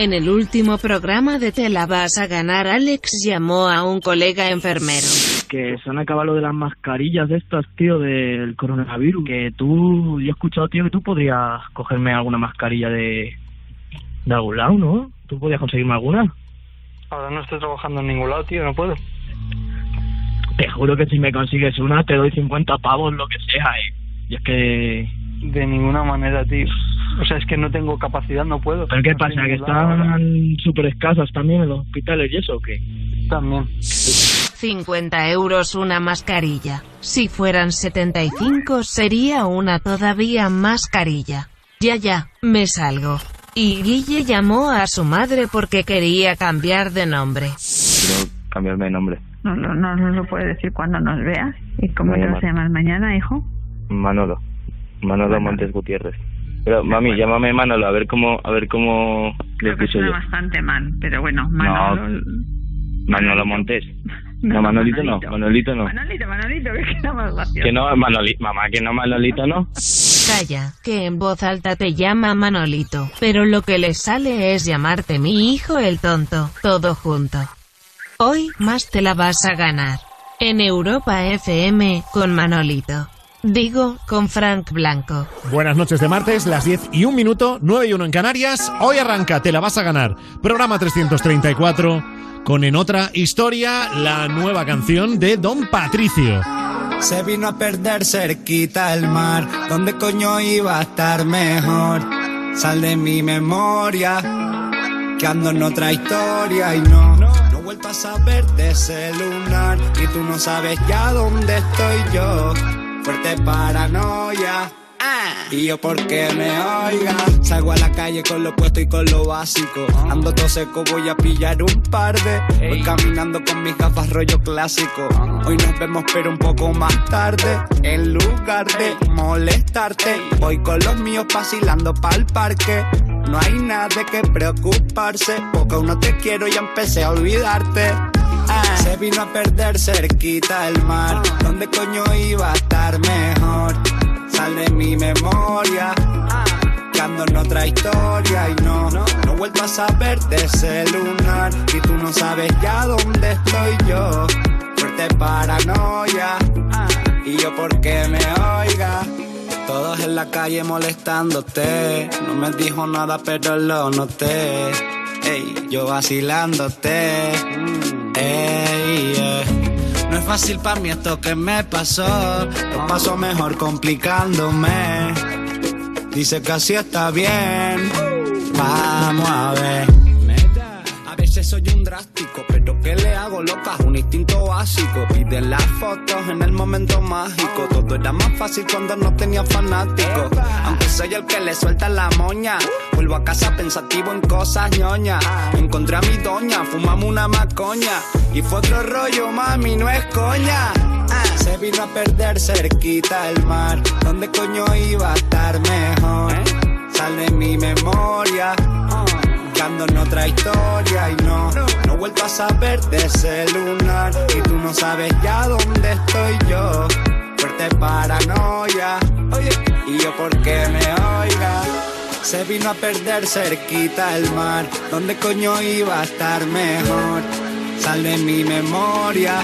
En el último programa de Te la vas a ganar, Alex llamó a un colega enfermero. Que se han acabado lo de las mascarillas de estas, tío, del coronavirus. Que tú, yo he escuchado, tío, que tú podrías cogerme alguna mascarilla de, de algún lado, ¿no? ¿Tú podías conseguirme alguna? Ahora no estoy trabajando en ningún lado, tío, no puedo. Te juro que si me consigues una, te doy 50 pavos, lo que sea, ¿eh? Y es que... De ninguna manera, tío. O sea, es que no tengo capacidad, no puedo. ¿Pero qué No pasa? ¿Que están súper escasas también en los hospitales y eso o qué? También. 50 euros una mascarilla. Si fueran 75 sería una todavía mascarilla. Ya ya, me salgo. Y Guille llamó a su madre porque quería cambiar de nombre. Quiero cambiarme de nombre. No, no, no nos lo puedes decir cuando nos veas. ¿Y cómo Me te vas a llama- llamar mañana, hijo? Manolo. Manolo Montes Gutiérrez. Pero mami, llámame Manolo, a ver cómo, a ver cómo le Creo que escucho suena yo. bastante mal, pero bueno, Manolo... Manolo Montes. No, Manolito no, Manolito no. Manolito, Manolito, que queda más gracioso. Que no, Manolito, mamá, que no, Manolito no. Calla, que en voz alta te llama Manolito, pero lo que le sale es llamarte mi hijo el tonto, todo junto. Hoy más te la vas a ganar. En Europa FM con Manolito. Digo, con Frank Blanco. Buenas noches de martes, las 10 y un minuto, 9 y 1 en Canarias. Hoy arranca, te la vas a ganar. Programa 334, con en otra historia la nueva canción de Don Patricio. Se vino a perder cerquita el mar, ¿dónde coño iba a estar mejor? Sal de mi memoria, que ando en otra historia y no, no he vuelto a saber de ese lunar y tú no sabes ya dónde estoy yo. Fuerte paranoia. Y yo porque me oiga Salgo a la calle con lo puesto y con lo básico. Ando todo seco, voy a pillar un par de. Voy caminando con mis gafas rollo clásico. Hoy nos vemos pero un poco más tarde. En lugar de molestarte Voy con los míos vacilando pa'l parque. No hay nada de que preocuparse. Porque aún no te quiero y empecé a olvidarte. Ah, Se vino a perder cerquita el mar. ¿Dónde coño iba a estar mejor? Sal de mi memoria. Que ando en otra historia y no, no. he vuelto a saber de ese lunar. Y tú no sabes ya dónde estoy yo. Fuerte paranoia. Y yo porque me oiga. Todos en la calle molestándote, no me dijo nada pero lo noté. Ey, yo vacilándote. No es fácil para mí esto que me pasó. Lo paso mejor complicándome. Dice que así está bien. Vamos a ver. Veces soy un drástico, pero ¿qué le hago, loca? Un instinto básico. Pide las fotos en el momento mágico. Todo era más fácil cuando no tenía fanáticos. Aunque soy el que le suelta la moña. Vuelvo a casa pensativo en cosas ñoñas. Encontré a mi doña, fumamos una macoña. Y fue otro rollo, mami, no es coña. Ah, Se vino a perder cerquita el mar. ¿Dónde coño iba a estar mejor? Sal de mi memoria. Que ando en otra historia y no, no he vuelto a saber de ese lunar. Y tú no sabes ya dónde estoy yo. Fuerte paranoia. Oye, y yo porque me oiga. Se vino a perder cerquita el mar. ¿Dónde coño iba a estar mejor? Sal de mi memoria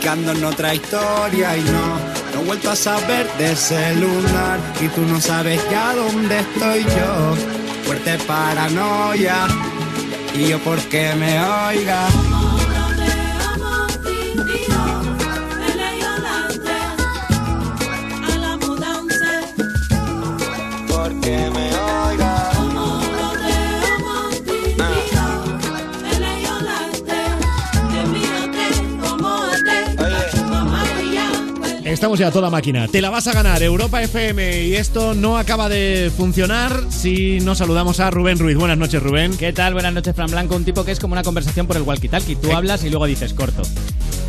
que en otra historia y no, no he vuelto a saber de ese lunar y tú no sabes ya dónde estoy yo. Fuerte paranoia y yo porque me oiga. Estamos ya a toda máquina. Te la vas a ganar, Europa FM. Y esto no acaba de funcionar si no saludamos a Rubén Ruiz. Buenas noches, Rubén. ¿Qué tal? Buenas noches, Fran Blanco. Un tipo que es como una conversación por el walkie-talkie. Tú hablas y luego dices corto.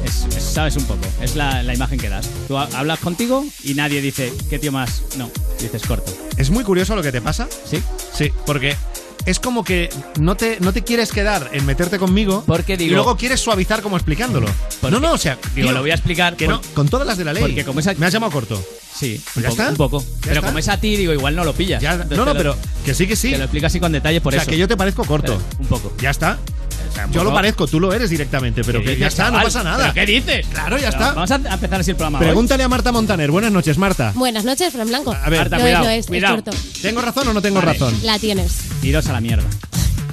Es, es- sabes un poco. Es la, la imagen que das. Tú ha- hablas contigo y nadie dice, ¿qué tío más? No, dices corto. Es muy curioso lo que te pasa. ¿Sí? Sí, porque es como que no te, no te quieres quedar en meterte conmigo Porque digo- y luego quieres suavizar como explicándolo. No, no, o sea, Digo, tío, lo voy a explicar. que por- no, con todas las de la ley. Porque como esa- Me has llamado corto. Sí, Pues ya está. un poco. Ya Pero está. como es a ti, digo, igual no lo pillas. Ya- no, no, lo- pero que sí, que sí. Te lo explico así con detalle por o sea, eso. que yo te parezco corto. Pero un poco. Ya está. Yo lo parezco, tú lo eres directamente, pero ¿Qué que ya está, no pasa nada. ¿Pero qué dices? Claro, ya Pero está. Vamos a a empezar así el programa hoy. Pregúntale a Marta Montaner. Buenas noches, Marta. Buenas noches, Fran Blanco. A ver, Marta, no cuidado, es, no es, cuidado. es corto. ¿Tengo razón o no tengo Vale. razón? La tienes. Iros a la mierda.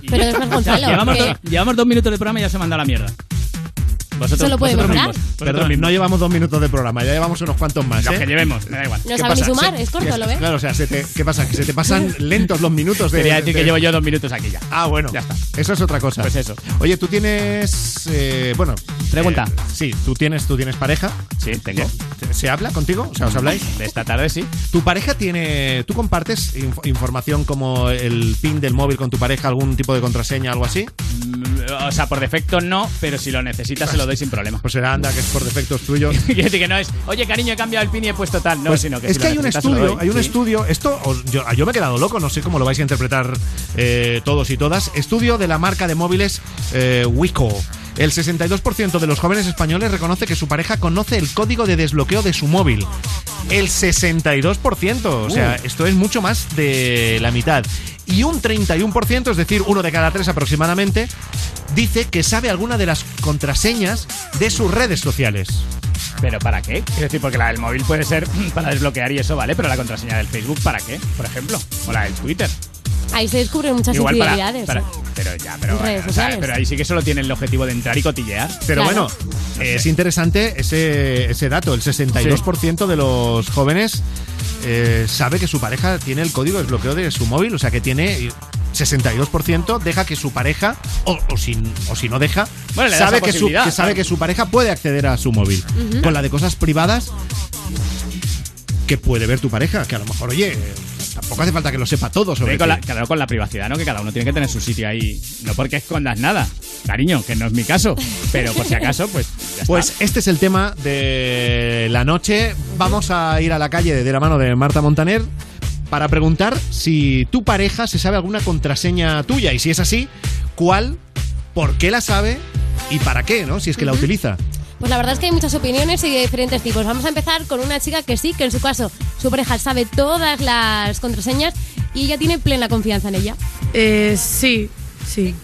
Pero es más Gonzalo. llevamos, que- dos, llevamos dos minutos de programa y ya se manda a la mierda. Vosotros, Solo puede mejorar. Perdón, no llevamos dos minutos de programa, ya llevamos unos cuantos más. Los ¿eh? que llevemos, me da igual. No ¿Qué sabe ni sumar, es corto, ¿lo ves? Claro, o sea, se te- ¿qué pasa? Que se te pasan lentos los minutos de. Quería decir de- que llevo yo dos minutos aquí ya. Ah, bueno. Ya está. Eso es otra cosa. Pues eso. Oye, tú tienes. eh, bueno. Pregunta. eh, sí, tú tienes, tú tienes pareja. Sí, tengo. ¿Se, se habla contigo? O sea, ¿os habláis? De esta tarde sí. ¿Tu pareja tiene. ¿Tú compartes inf- información como el pin del móvil con tu pareja, algún tipo de contraseña, algo así? Mm, O sea, por defecto no, pero si lo necesitas se lo doy sin problema. Pues será anda, que es por defectos tuyos. Quiero decir que no es, oye cariño, he cambiado el pin y he puesto tal. No, Pues sino que es si que hay un estudio, hay un Sí. estudio, esto os- yo, yo me he quedado loco, no sé cómo lo vais a interpretar eh, todos y todas. Estudio de la marca de móviles eh, Wico. El 62% de los jóvenes españoles reconoce que su pareja conoce el código de desbloqueo de su móvil. El 62%, o sea, Uh. esto es mucho más de la mitad. Y un 31%, es decir, uno de cada tres aproximadamente, dice que sabe alguna de las contraseñas de sus redes sociales. ¿Pero para qué? Quiero decir, porque la del móvil puede ser para desbloquear y eso, ¿vale? Pero la contraseña del Facebook, ¿para qué? Por ejemplo. O la del Twitter. Ahí se descubren muchas Igual para, infidelidades. para- ¿eh? Pero ya, pero, En redes o sea, sociales. pero ahí sí que solo tiene el objetivo de entrar y cotillear. Pero Claro. bueno, es interesante ese, ese dato. El 62% de los jóvenes eh, sabe que su pareja tiene el código de desbloqueo de su móvil. O sea que tiene 62% deja que su pareja, o, o si, o si no deja, Bueno, le da sabe, esa que su, posibilidad, que sabe claro. que su pareja puede acceder a su móvil. Con la de cosas privadas que puede ver tu pareja. Que a lo mejor, oye, tampoco hace falta que lo sepa todo sobre Sí, con la, ti. claro, con la privacidad, ¿no? Que cada uno tiene que tener su sitio ahí. No porque escondas nada. Cariño, que no es mi caso. Pero por si acaso, pues ya está. Pues este es el tema de la noche. Vamos a ir a la calle de la mano de Marta Montaner para preguntar si tu pareja se sabe alguna contraseña tuya y si es así, ¿cuál? ¿Por qué la sabe? ¿Y para qué, no? Si es que la utiliza. Pues la verdad es que hay muchas opiniones y de diferentes tipos. Vamos a empezar con una chica que sí, que en su caso su pareja sabe todas las contraseñas y ella tiene plena confianza en ella. Eh, sí, sí,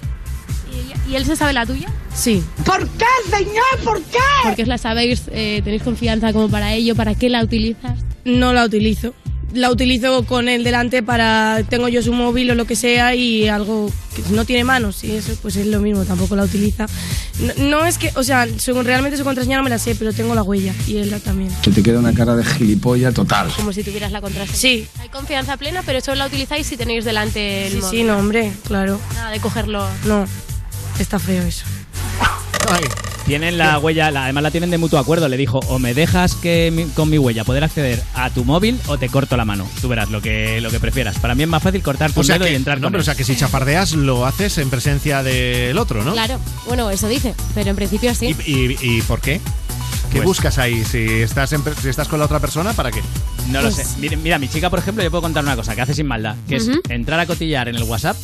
¿Y, y él se sabe la tuya? sí. ¿Por qué, señor? ¿Por qué? Porque os la sabéis, eh, tenéis confianza como para ello, ¿para qué la utilizas? No la utilizo. La utilizo con él delante para. Tengo yo su móvil o lo que sea y algo que no tiene manos y eso, pues es lo mismo, tampoco la utiliza. No, no es que. O sea, según realmente su contraseña no me la sé, pero tengo la huella y él la también. Se te queda una cara de gilipollas total. Como si tuvieras la contraseña. Sí, Hay confianza plena, pero solo la utilizáis si tenéis delante el sí, móvil. sí, no, hombre, claro. Nada de cogerlo. No, está feo eso. Ay, Tienen la huella, la- además la tienen de mutuo acuerdo. Le dijo, o me dejas que mi- con mi huella poder acceder a tu móvil o te corto la mano. Tú verás lo que, lo que prefieras. Para mí es más fácil cortar tu o sea dedo que, y entrar no, con pero o sea que si chafardeas lo haces en presencia del otro, ¿no? Claro, bueno, eso dice, pero en principio sí. ¿Y, y- y por qué? ¿Qué Pues- buscas ahí? Si estás, en si estás con la otra persona, ¿para qué? No lo sé. Mira, mira, mi chica, por ejemplo, yo puedo contar una cosa que hace sin maldad, que es entrar a cotillar en el WhatsApp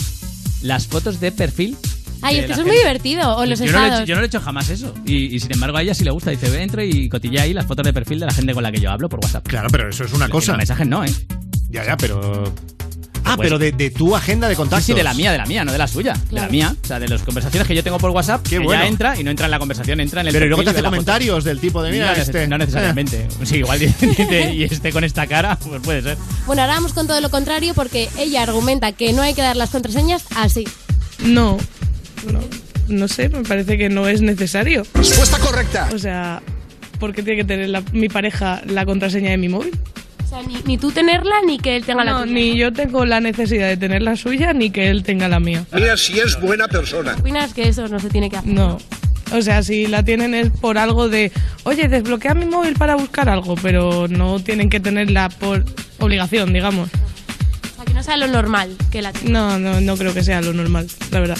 las fotos de perfil. Ay, es que eso es muy divertido. O los yo, no lo he estados. hecho, yo no lo he hecho jamás eso. Y, y sin embargo a ella sí le gusta. Dice, "Ve, entro y cotilla ahí las fotos de perfil de la gente con la que yo hablo por WhatsApp. Claro, pero eso es una cosa. los mensajes no, ¿eh? Ya, ya, pero. Ah, Pues- pero de, de tu agenda de Sí, contactos. sí, de la mía, de la mía, no de la suya. De la mía. O sea, de las conversaciones que yo tengo por WhatsApp, Qué ella bueno. entra y no entra en la conversación, entra en el Pero luego te hace comentarios del tipo de, mira, no, este. no necesariamente. Sí, igual dice, dice, y esté con esta cara, pues puede ser. Bueno, ahora vamos con todo lo contrario porque ella argumenta que no hay que dar las contraseñas así. No, no, no sé, me parece que no es necesario. Respuesta correcta. O sea, ¿por qué tiene que tener la- mi pareja la contraseña de mi móvil? O sea, ni, ni tú tenerla ni que él tenga la No, tuya. ni yo tengo la necesidad de tener la suya, ni que él tenga la mía. Mira si es buena persona. ¿Opinas que eso no se tiene que hacer? No. O sea, si la tienen es por algo de, oye, desbloquea mi móvil para buscar algo, pero no tienen que tenerla por obligación, digamos. O sea, que no sea lo normal que la tenga. No, no, no creo que sea lo normal, la verdad.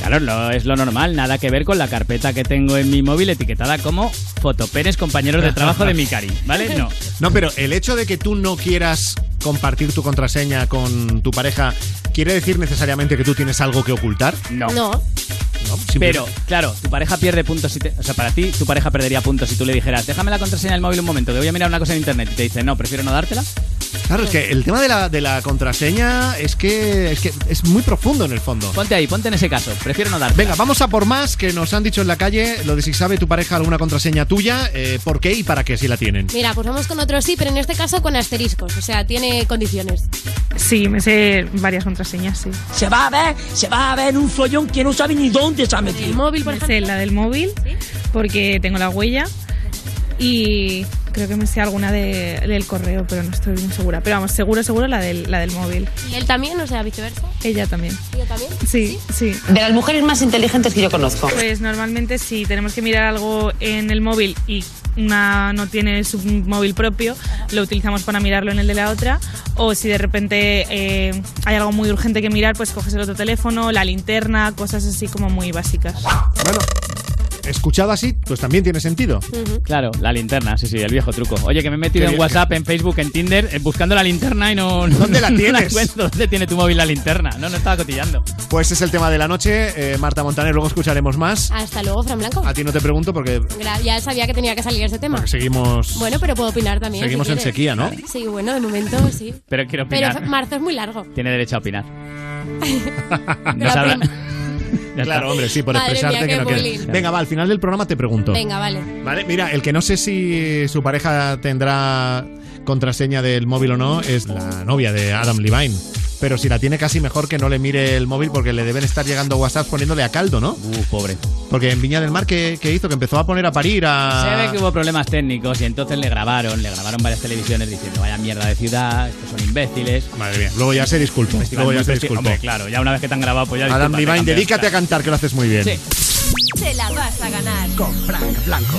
Claro, lo- es lo normal, nada que ver con la carpeta que tengo en mi móvil etiquetada como fotopenes compañeros de trabajo de mi cari, ¿vale? No. No, pero el hecho de que tú no quieras compartir tu contraseña con tu pareja, ¿quiere decir necesariamente que tú tienes algo que ocultar? No. No. Pero, claro, tu pareja pierde puntos si te- O sea, para ti, tu pareja perdería puntos si tú le dijeras, déjame la contraseña del móvil un momento, que voy a mirar una cosa en internet. Y te dice, no, prefiero no dártela. Claro, es que el tema de la, de la contraseña es que, es que es muy profundo en el fondo. Ponte ahí, ponte en ese caso. Prefiero no dártela. Venga, vamos a por más que nos han dicho en la calle lo de si sabe tu pareja alguna contraseña tuya, eh, por qué y para qué si la tienen. Mira, pues vamos con otro sí, pero en este caso con asteriscos, o sea, tiene condiciones. Sí, me sé varias contraseñas, sí. Se va a ver, se va a ver un follón que no sabe ni dónde se ha metido. ¿El móvil, por sé la del móvil, porque tengo la huella. Y creo que me sé alguna de- del correo, pero no estoy muy segura. Pero vamos, seguro, seguro la del, la del móvil. ¿Y él también, o sea, viceversa? Ella también. ¿Ella también? Sí, sí. De las mujeres más inteligentes que yo conozco. Pues normalmente si tenemos que mirar algo en el móvil y una no tiene su móvil propio, lo utilizamos para mirarlo en el de la otra. O si de repente eh, hay algo muy urgente que mirar, pues coges el otro teléfono, la linterna, cosas así como muy básicas. Bueno, escuchado así, pues también tiene sentido. Claro, la linterna, sí, sí, el viejo truco. Oye, que me he metido en. WhatsApp, en Facebook, en Tinder, eh, buscando la linterna y no. no- ¿Dónde la no tienes? encuentro. ¿Dónde tiene tu móvil la linterna? No, no estaba cotillando. Pues es el tema de la noche. Eh, Marta Montaner, luego escucharemos más. Hasta luego, Fran Blanco. A ti no te pregunto porque Gra- Ya sabía que tenía que salir este tema. seguimos, Bueno, pero puedo opinar también. seguimos si en quieres. sequía, ¿no? Sí, bueno, de momento sí. Pero quiero Pero opinar. marzo es muy largo. Tiene derecho a opinar. No La sabrá- prima. Ya Claro, está. hombre, sí, por Madre expresarte mía, que no quieres. Venga, va, al final del programa te pregunto. Venga, vale. Vale, mira, el que no sé si su pareja tendrá contraseña del móvil o no es la novia de Adam Levine. Pero si la tiene casi mejor que no le mire el móvil porque le deben estar llegando WhatsApp poniéndole a caldo, ¿no? Uh, pobre. Porque en Viña del Mar, ¿qué, qué hizo? Que empezó a poner a parir a... Se ve que hubo problemas técnicos y entonces le grabaron, le grabaron varias televisiones diciendo vaya mierda de ciudad, estos son imbéciles. Madre mía, luego ya se disculpó. Luego ya se disculpó. Hombre, claro, ya una vez que te han grabado, pues ya Adam discúlpate, Levine, cambia, dedícate a cantar, que lo haces muy bien. Sí. Te la vas a ganar. Con Frank Blanco.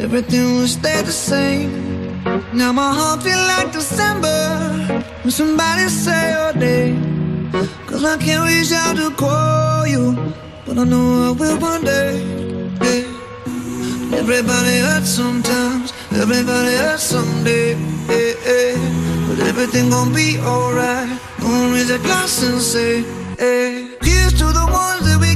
everything will stay the same. Now my heart feel like December when somebody say your name. Cause I can't reach out to call you, but I know I will one day. Everybody hurts sometimes, everybody hurts someday. But everything gon' be alright. Gonna raise a glass and say, hey. Here's to the ones that we.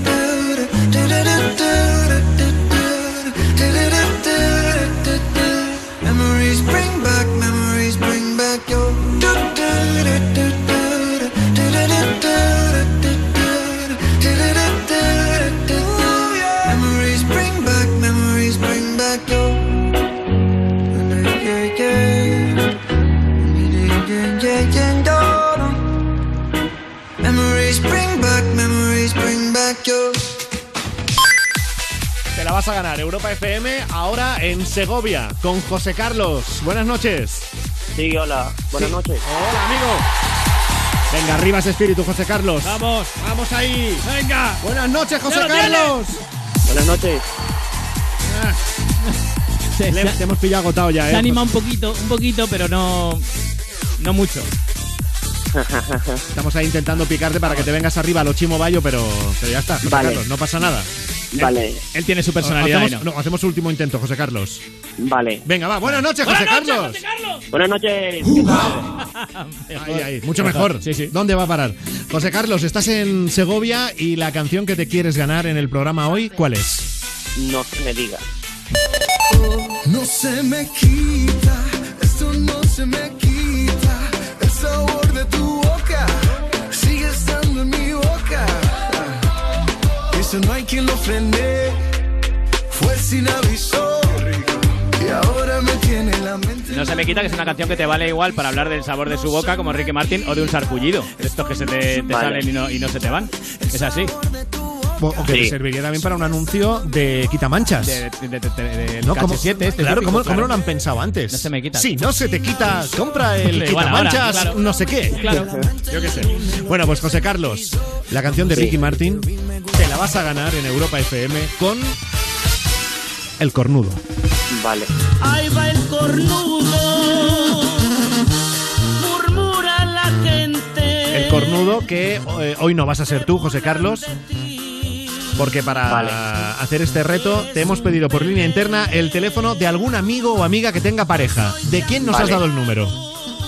Memories bring back, memories bring back your. Te la vas a ganar, Europa FM, ahora en Segovia, con José Carlos. Buenas noches. Sí, hola. Buenas noches. Hola, amigo. Venga, arriba ese espíritu, José Carlos. Vamos, vamos ahí. Venga. Buenas noches, José Carlos. Buenas noches. Ah. Te hemos pillado agotado ya, eh. Se anima un poquito, un poquito, pero no no mucho. Estamos ahí intentando picarte para que te vengas arriba a lo chimo bayo, pero, pero ya está, José Vale. Carlos, no pasa nada. Vale, Él tiene su personalidad. Hacemos, no. no, hacemos último intento, José Carlos. vale. Venga, va. Buenas noches, José Carlos. Buenas noches. Ahí, ahí, mucho mejor. Sí, sí. ¿Dónde va a parar? José Carlos, estás en Segovia y la canción que te quieres ganar en el programa hoy, ¿cuál es? No se me diga. No se me quita, esto no se me quita. Sigue estando en mi boca. Eso no hay quien lo frene. Fue sin aviso. Y ahora me tiene la mente. No se me quita que es una canción que te vale igual para hablar del sabor de su boca como Ricky Martin o de un sarpullido. De estos que se te, te Vale. salen y no, y no se te van. Es así. O, que Sí. te serviría también para un anuncio de quitamanchas. De, de, de, de- de- ¿No? ¿Cómo, KH7 este claro, típico, ¿cómo, cómo no lo han pensado antes? No se me quita. Sí, no se te quita. Compra el quitamanchas, claro. no sé qué. Claro. Yo qué sé. Bueno, pues José Carlos, la canción de Sí. Ricky Martin te la vas a ganar en Europa FM con El Cornudo. Vale. Ahí va el cornudo, murmura la gente. El Cornudo que eh, hoy no vas a ser tú, José Carlos. Porque para Vale. hacer este reto te hemos pedido por línea interna el teléfono de algún amigo o amiga que tenga pareja. ¿De quién nos has dado el número?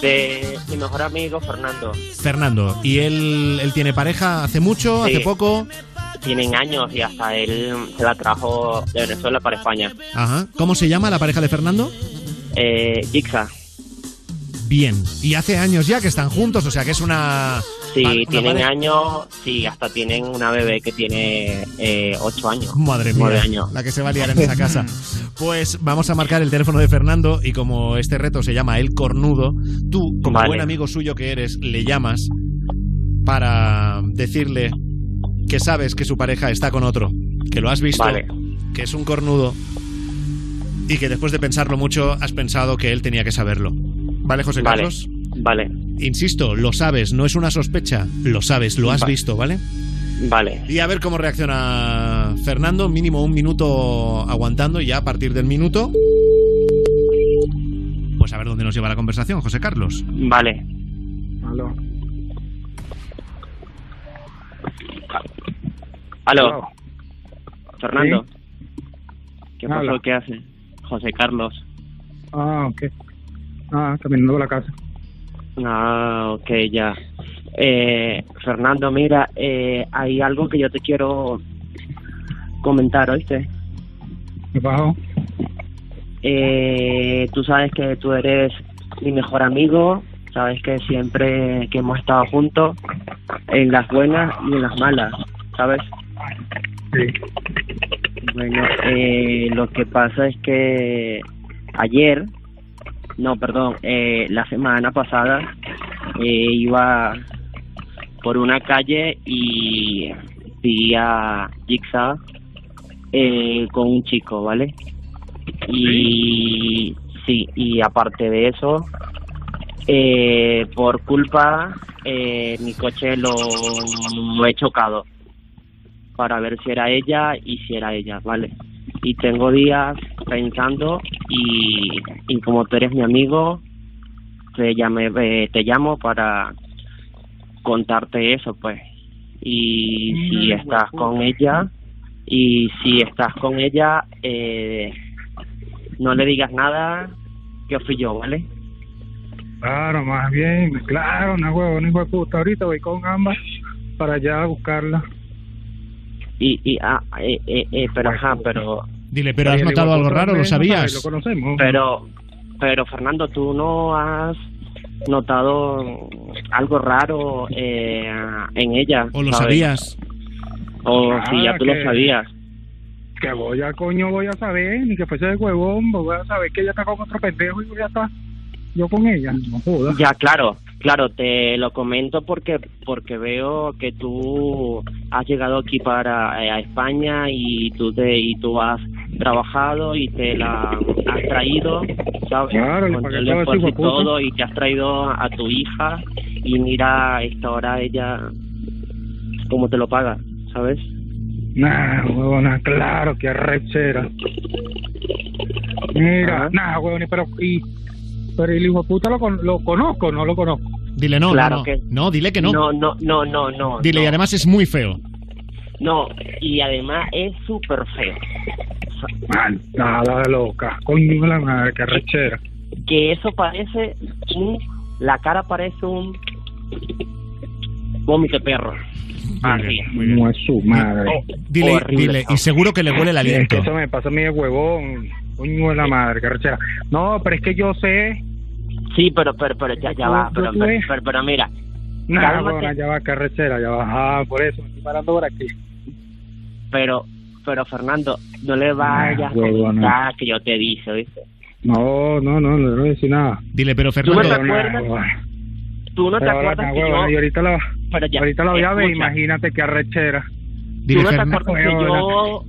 De mi mejor amigo Fernando. Fernando. ¿Y él, él tiene pareja hace mucho, Sí. hace poco? Tienen años y hasta él se la trajo de Venezuela para España. Ajá. ¿Cómo se llama la pareja de Fernando? Eh, Jixa. Bien. Y hace años ya que están juntos, o sea que es una. Una tienen pareja- años, sí, hasta tienen una bebé que tiene eh, ocho años. Madre mía, Nueve años. la que se va a liar en esa casa. Pues vamos a marcar el teléfono de Fernando y como este reto se llama El Cornudo, tú, como Vale. buen amigo suyo que eres, le llamas para decirle que sabes que su pareja está con otro, que lo has visto, Vale. que es un cornudo y que después de pensarlo mucho has pensado que él tenía que saberlo. ¿Vale, José Vale. Carlos? Vale, Insisto, lo sabes, no es una sospecha, lo sabes, lo has Va- visto, ¿vale? vale. Y a ver cómo reacciona Fernando. Mínimo un minuto aguantando y ya a partir del minuto. Pues a ver dónde nos lleva la conversación, José Carlos. Vale. Aló. Aló. Fernando. Sí. ¿Qué pasó? ¿Qué hace? José Carlos. Ah, ok. Ah, caminando por la casa. Ah, ok, ya. Eh, Fernando, mira, eh, hay algo que yo te quiero comentar, ¿oíste? ¿Qué pasó? Eh, tú sabes que tú eres mi mejor amigo, sabes que siempre que hemos estado juntos, en las buenas y en las malas, ¿sabes? Sí. Bueno, eh, lo que pasa es que ayer, no, perdón, eh, la semana pasada eh, iba por una calle y vi a Jigsaw eh, con un chico, ¿vale? Y sí, y aparte de eso, eh, por culpa, eh, mi coche lo, lo he chocado para ver si era ella y si era ella, ¿vale? Y tengo días pensando y, y como tú eres mi amigo, te, llamé, eh, te llamo para contarte eso, pues. Y si estás con ella, y si estás con ella, eh, no le digas nada, que fui yo, ¿vale? Claro, más bien, claro, una huevo, una puta. Ahorita voy con ambas para allá a buscarla. Y, y ah, eh, eh, eh, pero ajá, pero Dile, pero has notado algo raro, ¿lo sabías? Lo conocemos. Pero, pero Fernando, ¿tú no has notado algo raro eh, en ella? ¿O lo ¿sabes? sabías? O Ah, si ya tú que- lo sabías. Que voy a coño voy a saber, ni que fuese de huevón, voy a saber que ella está con otro pendejo y ya está. Yo con ella, no jodas. Ya, claro, claro, te lo comento porque porque veo que tú has llegado aquí para eh, a España y tú te y tú has trabajado y te la has traído, ¿sabes? Claro, Con el esfuerzo y todo y te has traído a tu hija y mira esta hora ella cómo te lo paga, ¿sabes? Nah, huevona, claro, que arrechera. Mira, Ajá. nah, huevona, pero, y, pero el hijo de puta lo, con- lo conozco, no lo conozco. Dile no, Claro no, no. que- No, dile que no. No, no, no, no, no. Dile, y además es muy feo. No, y además es súper feo. Man, nada loca, coño de la madre, que arrechera. Que eso parece un... La cara parece un... Vómito de perro. Así. No es su madre. Dile, Horrible, dile, y seguro que le huele el Es que aliento. eso me pasa a mí de huevón, coño de la madre, que arrechera. No, pero es que yo sé, Sí, pero, pero, pero, ya, ya va. Pero, pero, pero, pero mira. nah, cálmate. huevona, ya va, que arrechera, ya va, ah, por eso, me estoy parando por aquí. Pero, pero Fernando, no le vayas a contar que yo te dije, ¿viste? No, no, no, no le voy a decir nada. Dile, pero ¿Tú no Fernando, te acuerdas? Tú no te Pero acuerdas que yo... y ahorita la, Pero ya, ahorita la voy a ver, imagínate que arrechera. ¿Tú dile no te acuerdas que yo...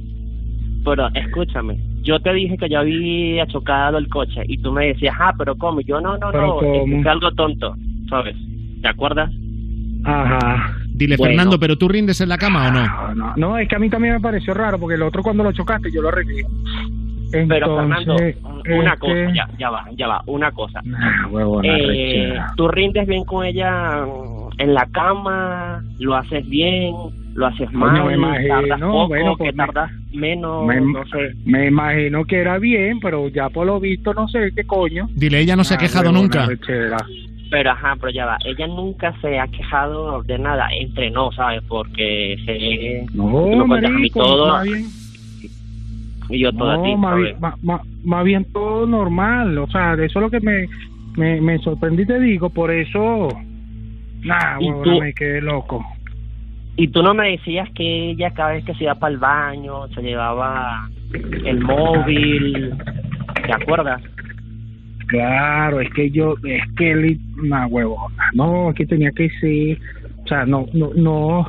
Pero escúchame, yo te dije que yo había chocado el coche y tú me decías, ah, pero ¿cómo? Y Yo no, no, ¿Pero no, es cómo? algo tonto, ¿sabes? ¿Te acuerdas? Ajá. Dile Bueno. Fernando, pero tú rindes en la cama o no? No, no, es que a mí también me pareció raro porque el otro cuando lo chocaste yo lo arreglé. Pero Fernando, una este, cosa, ya, ya va, ya va, una cosa. Nah, huevona, Eh, tú rindes bien con ella en la cama, lo haces bien, lo haces mal, me imagino, tardas poco, bueno, que pues me- tardas menos, me, no sé. me imagino que era bien, pero ya por lo visto no sé qué coño. Dile, ella no se ha Nah, quejado nunca. Pero ajá, pero ya va, ella nunca se ha quejado de nada, entre no, ¿sabes? Porque se... No, me cuentas a mí marico, todo más bien, y yo todo a ti, no, más más bien todo normal, o sea, de eso es lo que me, me, me sorprendí, te digo, por eso, nah, ¿Y huevona, tú? me quedé loco. Y tú no me decías que ella cada vez que se iba para el baño se llevaba el móvil, ¿te acuerdas? Claro, es que yo, es que él, nah, huevona, no, es que tenía que ser, o sea, no, no, no,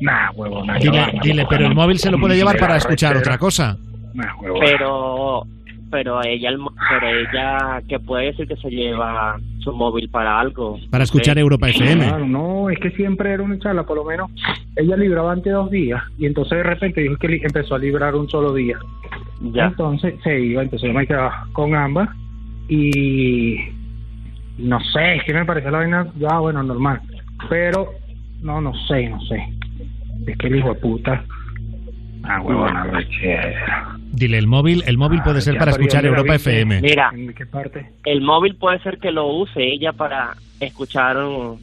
nah, huevona. Dile, dile, pero el móvil se lo puede llevar para escuchar otra cosa. Nah, huevona. Pero pero ella el mo- pero ella que puede decir que se lleva su móvil para algo. Para escuchar Europa FM. Claro, no, es que siempre era una charla, por lo menos ella libraba antes dos días y entonces de repente dijo que empezó a librar un solo día. Ya. Entonces se iba, entonces yo me quedaba con ambas y no sé, es que me parece la vaina, ya bueno, normal, pero no, no sé, no sé. Es que el hijo de puta. Ah, huevona, rechera. Dile, el móvil, el móvil puede ser para escuchar Europa FM. Mira, ¿En qué parte? el móvil puede ser que lo use ella para escuchar um,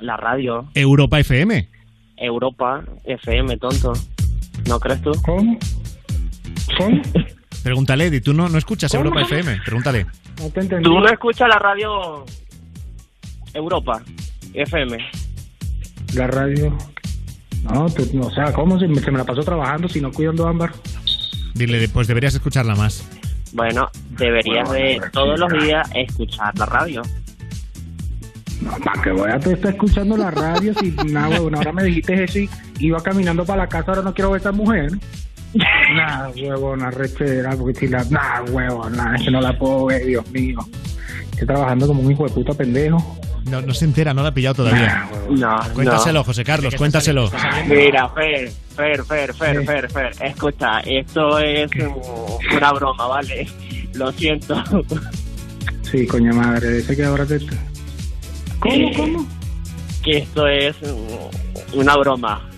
la radio Europa FM. Europa FM, tonto. ¿No crees tú? ¿Cómo? ¿Cómo? Pregúntale, Eddie, ¿tú no, no escuchas ¿Cómo? Europa FM? Pregúntale. No te entendí. ¿Tú no escuchas la radio Europa FM? La radio. No, o sea, ¿cómo se me, se me la pasó trabajando si no cuidando a Ámbar? Dile, pues deberías escucharla más. Bueno, deberías Bueno, de bueno, todos los días escuchar la radio. No, para que voy a estar escuchando la radio si nada, huevón, ahora me dijiste eso y iba caminando para la casa, ahora no quiero ver a esa mujer. Nada, huevona, rechera, porque si la... Nada, huevona, es que no la puedo ver, Dios mío. Estoy trabajando como un hijo de puta pendejo. No, no se entera, no la ha pillado todavía. No, Cuéntaselo, José Carlos, cuéntaselo. Mira, Fer, Fer, Fer, Fer, Fer, Fer, escucha, esto es una broma, ¿vale? Lo siento. Sí, coño madre, dice que ahora te... ¿Cómo, cómo? Que esto es una broma.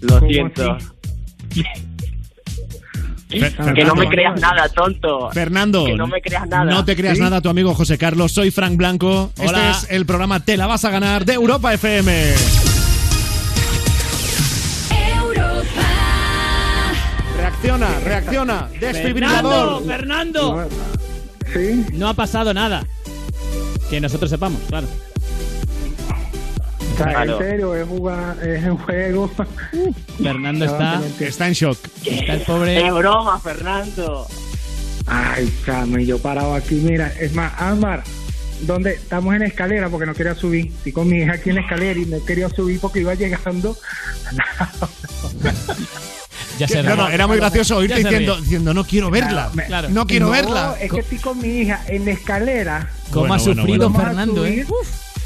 Lo ¿Cómo siento. Fer- Que no me Fernando. creas nada, tonto. Fernando, Que no me creas nada. no te creas ¿Sí? nada, tu amigo José Carlos. Soy Frank Blanco. Hola. Este es el programa Te la vas a ganar de Europa FM. Reacciona, reacciona. Fernando. Fernando. ¿Sí? No ha pasado nada. Que nosotros sepamos, claro. O sea, Claro. en serio, es, jugar, es un juego. Fernando está, Está en shock. está el pobre. Es broma, Fernando. Ay, chamo, y yo parado aquí, mira, es más, Ámbar, donde estamos en escalera porque no quería subir. Estoy con mi hija aquí en la escalera y no quería subir porque iba llegando. Ya se no, no, era muy gracioso oírte diciendo, diciendo, no quiero verla. No quiero verla. Es que estoy con mi hija en la escalera. ¿Cómo Bueno, ha sufrido Fernando, eh? subir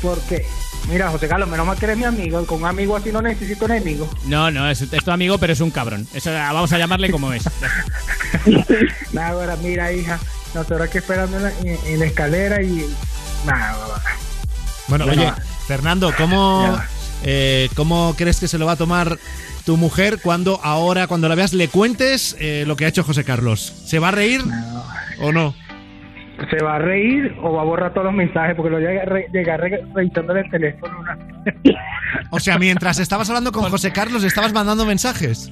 Porque, mira, José Carlos, menos mal que eres mi amigo. Con un amigo así no necesito enemigos. No, no, es, es tu amigo, pero es un cabrón. Eso vamos a llamarle como es. Nada, ahora, mira, hija, nosotros aquí esperando en la, en- en la escalera y. Nada, Bueno, Ya oye. Fernando, ¿cómo, eh, ¿cómo crees que se lo va a tomar tu mujer cuando ahora, cuando la veas, le cuentes eh, lo que ha hecho José Carlos? ¿Se va a reír o no? ¿Se va a reír o va a borrar todos los mensajes? Porque lo llega, re, llega re- revisándole el teléfono. una- O sea, mientras estabas hablando con José Carlos, estabas mandando mensajes.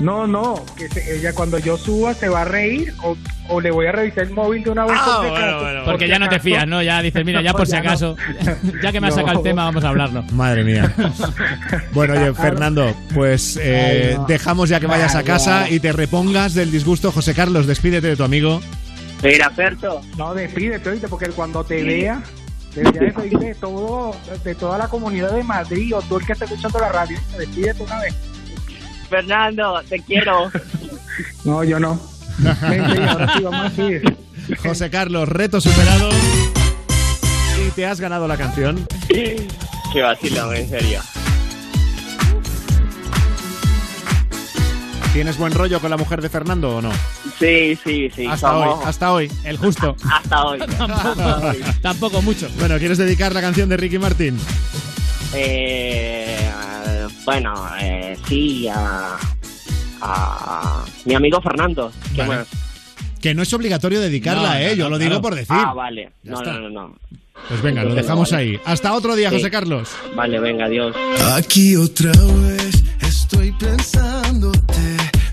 No, no, que se- ella cuando yo suba se va a reír o, o le voy a revisar el móvil de una vez. Ah, por si bueno, acaso. bueno. Por Porque si ya no te fías, ¿no? Ya dices, mira, ya por si acaso, ya que me has No. sacado el tema, vamos a hablarlo. Madre mía. Bueno, oye, Fernando, pues eh, dejamos ya que vayas a casa y te repongas del disgusto. José Carlos, despídete de tu amigo. Mira, Ferto, No, despídete, oíste, porque cuando te vea, debería despedirte de, todo, de toda la comunidad de Madrid o tú el que está escuchando la radio. Despídete una vez. Fernando, te quiero. No, yo no. Vente, ahora sí vamos a ir. José Carlos, reto superado. Y te has ganado la canción. Qué vacilo, en serio. ¿Tienes buen rollo con la mujer de Fernando o no? Sí, sí, sí. Hasta somos- hoy, hasta hoy. El justo. Hasta hoy. Tampoco, tampoco mucho. Bueno, ¿quieres dedicar la canción de Ricky Martín? Eh, bueno, eh, sí, a, a mi amigo Fernando. ¿Qué Vale. más? Que no es obligatorio dedicarla, No, ¿eh? no, Yo no, lo digo claro. por decir. Ah, vale. Ya No, está. no, no, no. Pues venga, lo dejamos vale. ahí. Hasta otro día, Sí. José Carlos. Vale, venga, adiós. Aquí otra vez estoy pensándote,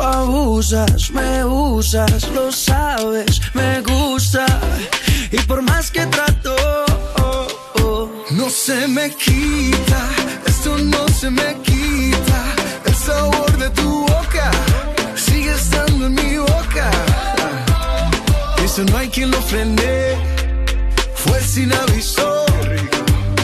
Abusas, me usas, lo sabes, me gusta. Y por más que trato, No se me quita, esto no se me quita. El sabor de tu boca sigue estando en mi boca. Eso no hay quien lo frene. Fue sin aviso.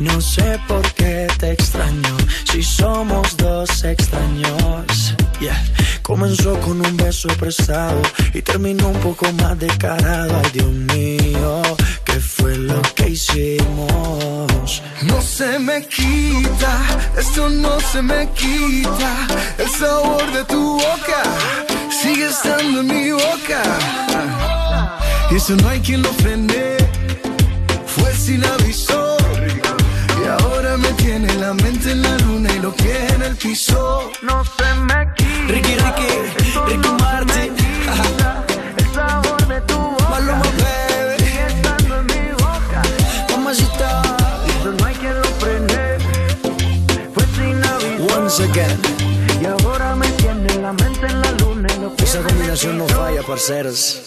No sé por qué te extraño. Si somos dos extraños. Yeah. Comenzó con un beso prestado y terminó un poco más descarado. Ay, Dios mío, ¿qué fue lo que hicimos? No se me quita, esto no se me quita. El sabor de tu boca sigue estando en mi boca. Y eso no hay quien lo frene. Fue sin aviso. Y ahora me tiene la mente en la luna y lo que en el piso. No se me quita. Ricky, Ricky, Ricky Martin. El sabor de tu boca. Maluma, baby. Sigue estando en mi boca. Mamacita. Eso no hay quien lo frene. Fue sin aviso. Once again. Y ahora me tiene la mente en la luna y lo que Esa combinación no falla, parceros.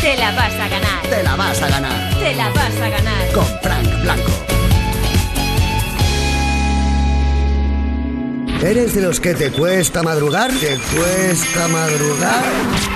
Te la vas a ganar. Te la vas a ganar. Te la vas a ganar. Con Frank Blanco. ¿Eres de los que te cuesta madrugar? ¿Te cuesta madrugar?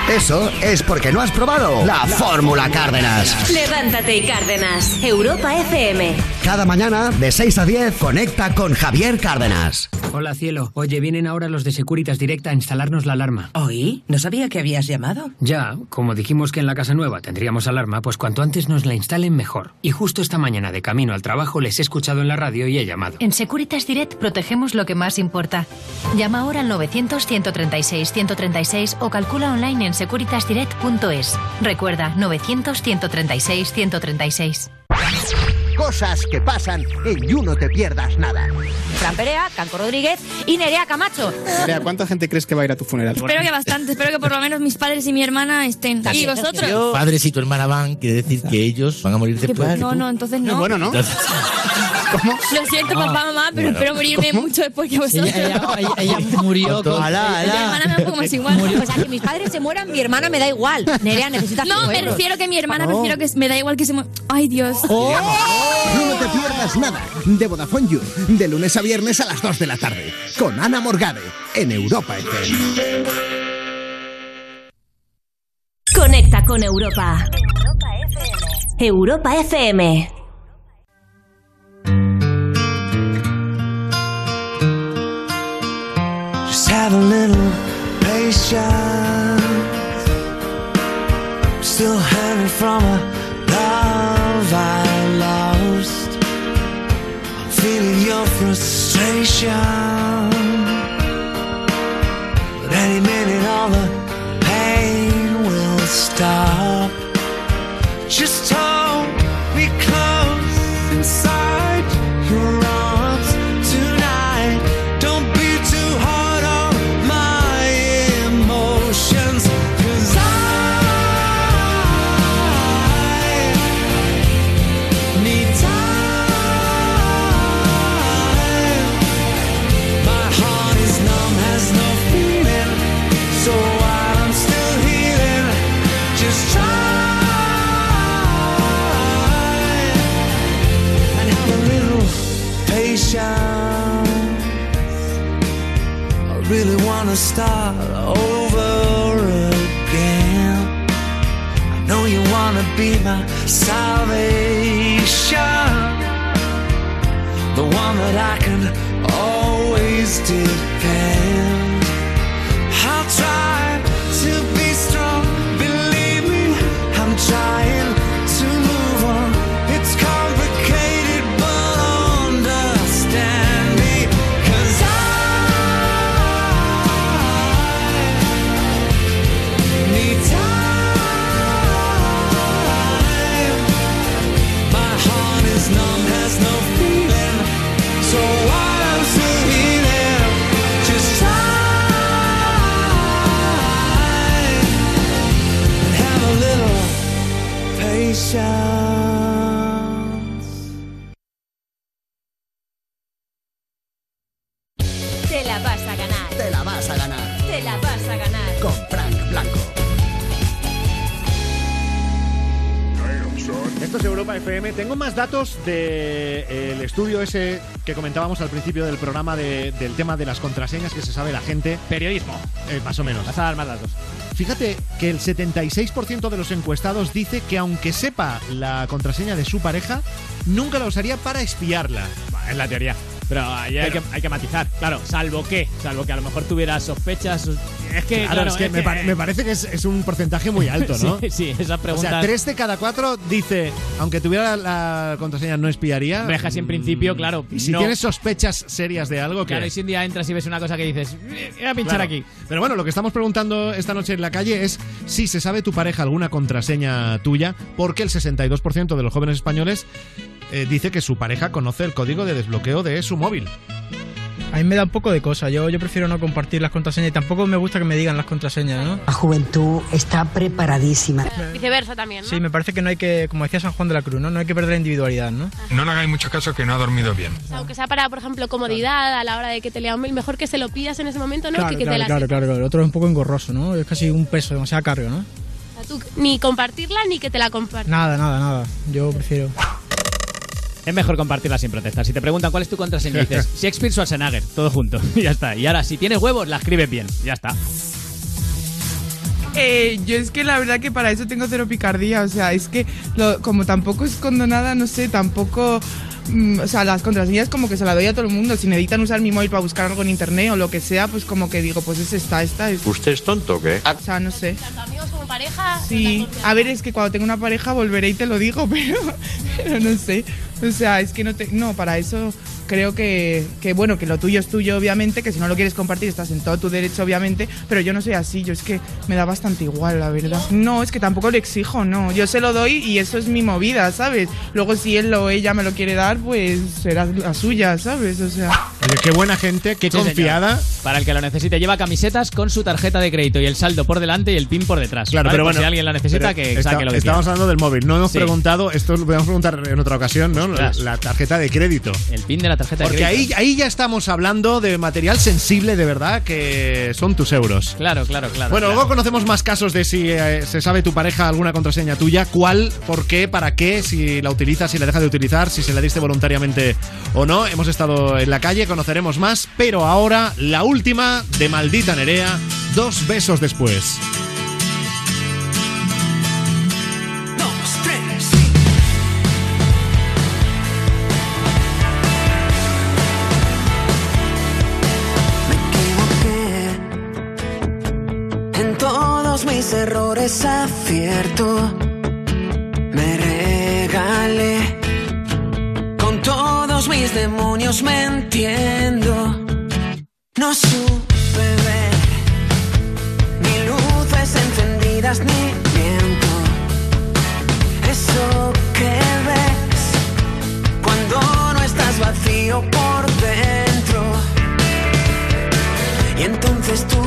Eso es porque no has probado la Fórmula Cárdenas. Levántate y Cárdenas. Europa FM. Cada mañana, de 6 a 10, conecta con Javier Cárdenas. Hola cielo, oye, vienen ahora los de Securitas Direct a instalarnos la alarma. ¿Oí? No sabía que habías llamado. Ya, como dijimos que en la casa nueva tendríamos alarma, pues cuanto antes nos la instalen mejor. Y justo esta mañana de camino al trabajo les he escuchado en la radio y he llamado. En Securitas Direct protegemos lo que más importa. Llama ahora al 900-136-136 o calcula online en securitasdirect.es. Recuerda, 900-136-136. Cosas que pasan en You No Te Pierdas Nada. Fran Perea, Canco Rodríguez y Nerea Camacho. Mira, ¿cuánta gente crees que va a ir a tu funeral? Espero que bastante, espero que por lo menos mis padres y mi hermana estén. ¿Y vosotros? Padres y tu hermana van, quiere decir que ellos van a morir después. No, no, entonces no. bueno, ¿no? Lo siento, papá, mamá, pero Bueno, espero morirme ¿cómo? mucho después que vosotros. Ella murió con... Mi hermana me da un poco más igual. O sea, que mis padres se mueran, mi hermana me da igual. Nerea, necesitas No, me refiero que mi hermana prefiero que me da igual que se muera. Ay, Dios. You No Te Pierdas Nada. De Vodafone You. De lunes a viernes a las 2 de la tarde. Con Ana Morgade. En Europa FM. Conecta con Europa. Europa FM. Just have a little patience. Still hanging from a love I lost. I'm feeling your frustration. But any minute, all the pain will stop. Be my salvation, the one that I can always depend. Más datos del estudio ese que comentábamos al principio del programa de- del tema de las contraseñas que se sabe la gente. Periodismo. Eh, más o menos. Vas a dar más datos. Fíjate que el 76% de los encuestados dice que aunque sepa la contraseña de su pareja, nunca la usaría para espiarla. Es la teoría. Pero ahí hay, que, hay que matizar. Claro, salvo que, salvo que a lo mejor tuvieras sospechas Es que, Claro, claro, es que, es me, que- pare- me parece que es, es un porcentaje muy alto, ¿no? Sí, sí, esa O pregunta. sea, tres de cada cuatro dice, aunque tuviera la contraseña no espiaría. Casi en principio, claro. Y si no. tienes sospechas serias de algo, Claro, y si un día entras y ves una cosa que dices, "Eh, voy a pinchar Claro. aquí. Pero bueno, lo que estamos preguntando esta noche en la calle es si se sabe tu pareja alguna contraseña tuya, porque el 62% de los jóvenes españoles eh, dice que su pareja conoce el código de desbloqueo de su móvil. A mí me da un poco de cosa. Yo, yo prefiero no compartir las contraseñas y tampoco me gusta que me digan las contraseñas, ¿no? La juventud está preparadísima. Viceversa también, ¿no? Sí, me parece que no hay que, como decía San Juan de la Cruz, ¿no? No hay que perder la individualidad, ¿no? No le hagáis mucho caso que no ha dormido bien. O sea, aunque sea para, por ejemplo, comodidad a la hora de que te lea un mail, mejor que se lo pidas en ese momento, ¿no? Claro, que que te claro, la claro, claro, claro. El otro es un poco engorroso, ¿no? Es casi un peso, demasiada carga, ¿no? O sea, tú ni compartirla ni que te la compartas. Nada, nada, nada. Yo prefiero. Es mejor compartirla sin protestar. Si te preguntan cuál es tu contraseña, dices Shakespeare Schwarzenegger, todo junto. Y ya está. Y ahora, si tienes huevos, la escribes bien. Ya está. Eh, yo es que la verdad que para eso tengo cero picardía, o sea, es que lo- como tampoco escondo nada, no sé, tampoco... mm, o sea, las contraseñas como que se las doy a todo el mundo. Si necesitan usar mi móvil para buscar algo en internet o lo que sea, pues como que digo, pues es esta, esta es... ¿Usted es tonto o qué? O sea, no sé. Tanto amigos como pareja. Sí, a ver, es que cuando tengo una pareja volveré y te lo digo, pero, pero no sé. O sea, es que no te. No, para eso creo que, que, bueno, que lo tuyo es tuyo, obviamente, que si no lo quieres compartir estás en todo tu derecho, obviamente, pero yo no soy así, yo es que me da bastante igual, la verdad. No, es que tampoco lo exijo, no. Yo se lo doy y eso es mi movida, ¿sabes? Luego si él o ella me lo quiere dar, pues será la suya, ¿sabes? O sea. Oye, qué buena gente, qué Sí, señor. confiada. Para el que lo necesite, lleva camisetas con su tarjeta de crédito y el saldo por delante y el pin por detrás. Claro, ¿vale? pero bueno. Si alguien la necesita, que está- saque lo que Estamos quiera. hablando del móvil. No hemos Sí. preguntado, esto lo podemos preguntar en otra ocasión, ¿no? La, tarjeta de crédito. El pin de la tarjeta Porque de ahí, crédito. ahí ya estamos hablando de material sensible de verdad, que son tus euros. Claro, claro, claro. Bueno, claro. luego conocemos más casos de si eh, se sabe tu pareja alguna contraseña tuya, cuál, por qué, para qué, si la utilizas, si la dejas de utilizar, si se la diste voluntariamente o no. Hemos estado en la calle, conoceremos más, pero ahora la última de Maldita Nerea, dos besos después. Mis errores acierto. Me regalé. Con todos mis demonios me entiendo. No supe ver ni luces encendidas ni viento. Eso que ves cuando no estás vacío por dentro. Y entonces tú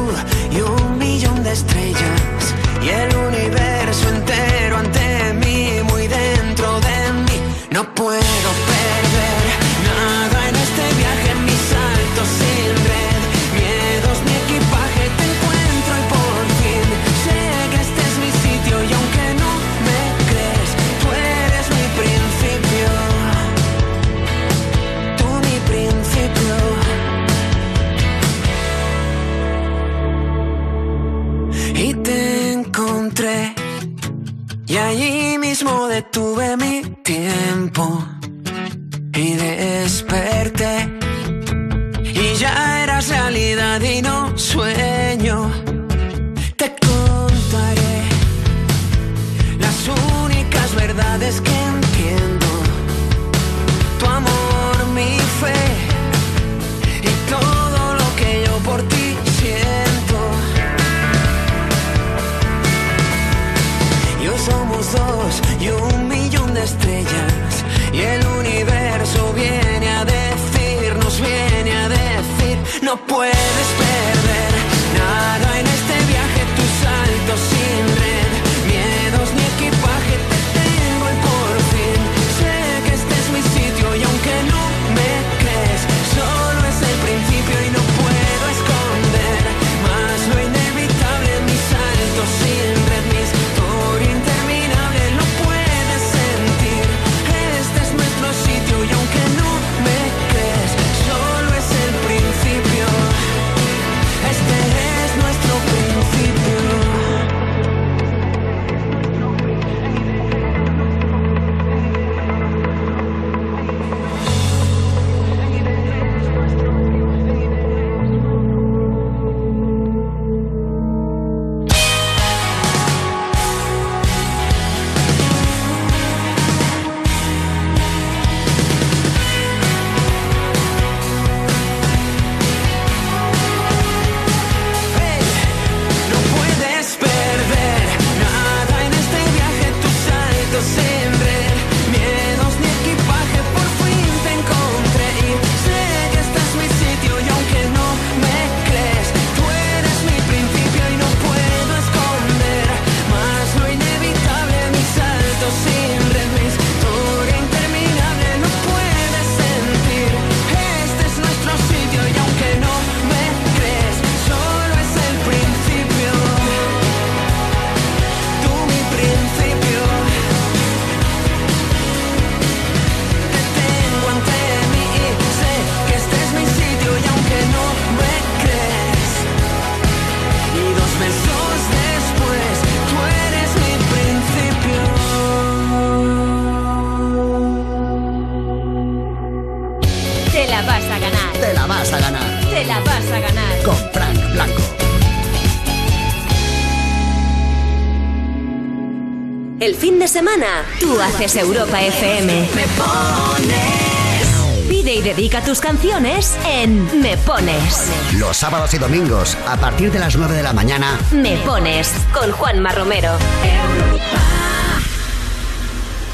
semana, tú haces Europa FM. Me pones. Pide y dedica tus canciones en Me Pones. Los sábados y domingos, a partir de las 9 de la mañana, Me Pones con Juanma Romero.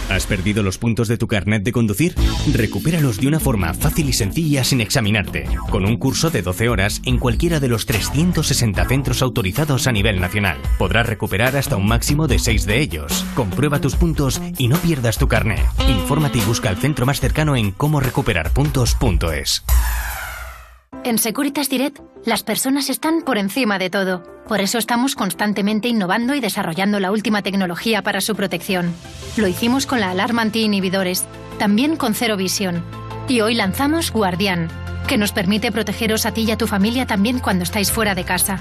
¿Has perdido los puntos de tu carnet de conducir? Recupéralos de una forma fácil y sencilla sin examinarte, con un curso de 12 horas en cualquiera de los 360 centros autorizados a nivel nacional. Podrás recuperar hasta un máximo de 6 de ellos. Comprueba tus puntos y no pierdas tu carnet. Infórmate y busca el centro más cercano en cómo recuperar puntos.es. En Securitas Direct, las personas están por encima de todo. Por eso estamos constantemente innovando y desarrollando la última tecnología para su protección. Lo hicimos con la alarma anti-inhibidores, también con Cero Visión. Y hoy lanzamos Guardián, que nos permite protegeros a ti y a tu familia también cuando estáis fuera de casa.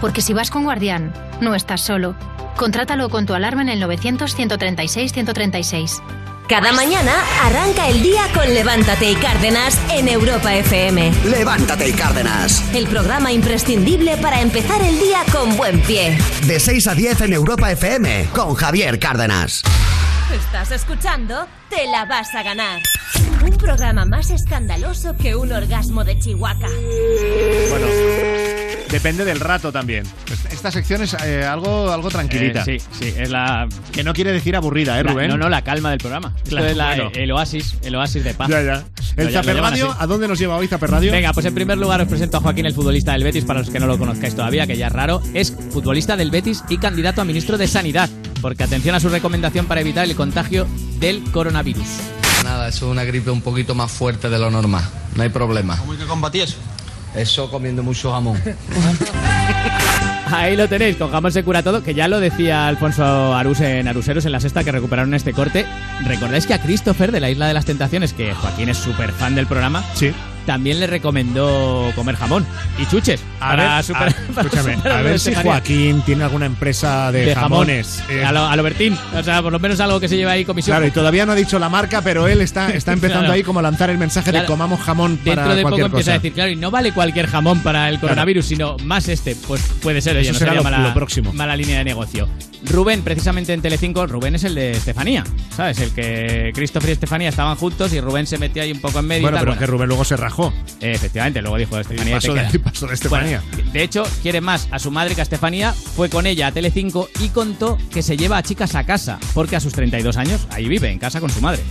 Porque si vas con Guardián, no estás solo. Contrátalo con tu alarma en el 900-136-136. Cada mañana arranca el día con Levántate y Cárdenas en Europa FM. Levántate y Cárdenas. El programa imprescindible para empezar el día con buen pie. De 6 a 10 en Europa FM, con Javier Cárdenas. Estás escuchando Te la vas a ganar. Un programa más escandaloso que un orgasmo de Chihuahua. Bueno, depende del rato también. Esta sección es eh, algo, algo tranquilita. Eh, sí, sí, es la... Que no quiere decir aburrida, ¿eh, la- Rubén? no, no, la calma del programa. Esto Claro, es la- bueno. el oasis, el oasis de paz. Ya, ya. ¿El ya lo Zaper llaman Radio? así. ¿A dónde nos lleva hoy Zaper Radio? Venga, pues en primer lugar os presento a Joaquín, el futbolista del Betis, para los que no lo conozcáis todavía, que ya es raro. Es futbolista del Betis y candidato a ministro de Sanidad, porque atención a su recomendación para evitar el contagio del coronavirus. Nada, eso es una gripe un poquito más fuerte de lo normal. No hay problema. ¿Cómo hay que combatir eso? Eso comiendo mucho jamón. Ahí lo tenéis, con jamón se cura todo, que ya lo decía Alfonso Arús en Aruseros en la sexta que recuperaron este corte. ¿Recordáis que a Christopher de la Isla de las Tentaciones, que Joaquín es súper fan del programa, sí. También le recomendó comer jamón y chuches? A para ver, superar- a- para escúchame, superar a ver si. Joaquín tiene alguna empresa de, jamones. Eh, A lo, a lo Bertín. O sea, por lo menos algo que se lleve ahí comisión. Claro, y todavía no ha dicho la marca, pero él está, está empezando Claro. ahí como a lanzar el mensaje de comamos jamón Dentro para de poco empieza a decir, claro, y no vale cualquier jamón para el coronavirus, sino más este. Pues puede ser, oye, Eso no será lo- mala, lo próximo. mala línea de negocio. Rubén, precisamente en Telecinco, Rubén es el de Estefanía, ¿sabes? El que Christopher y Estefanía estaban juntos y Rubén se metió ahí un poco en medio. y Bueno, tal. pero que Rubén luego se rajó. Eh, efectivamente, luego dijo Estefanía. pasó te de- pasó de Estefanía. Bueno, de hecho, quiere más a su madre que a Estefanía. Fue con ella a Telecinco y contó que se lleva a chicas a casa, porque a sus 32 años ahí vive, en casa con su madre.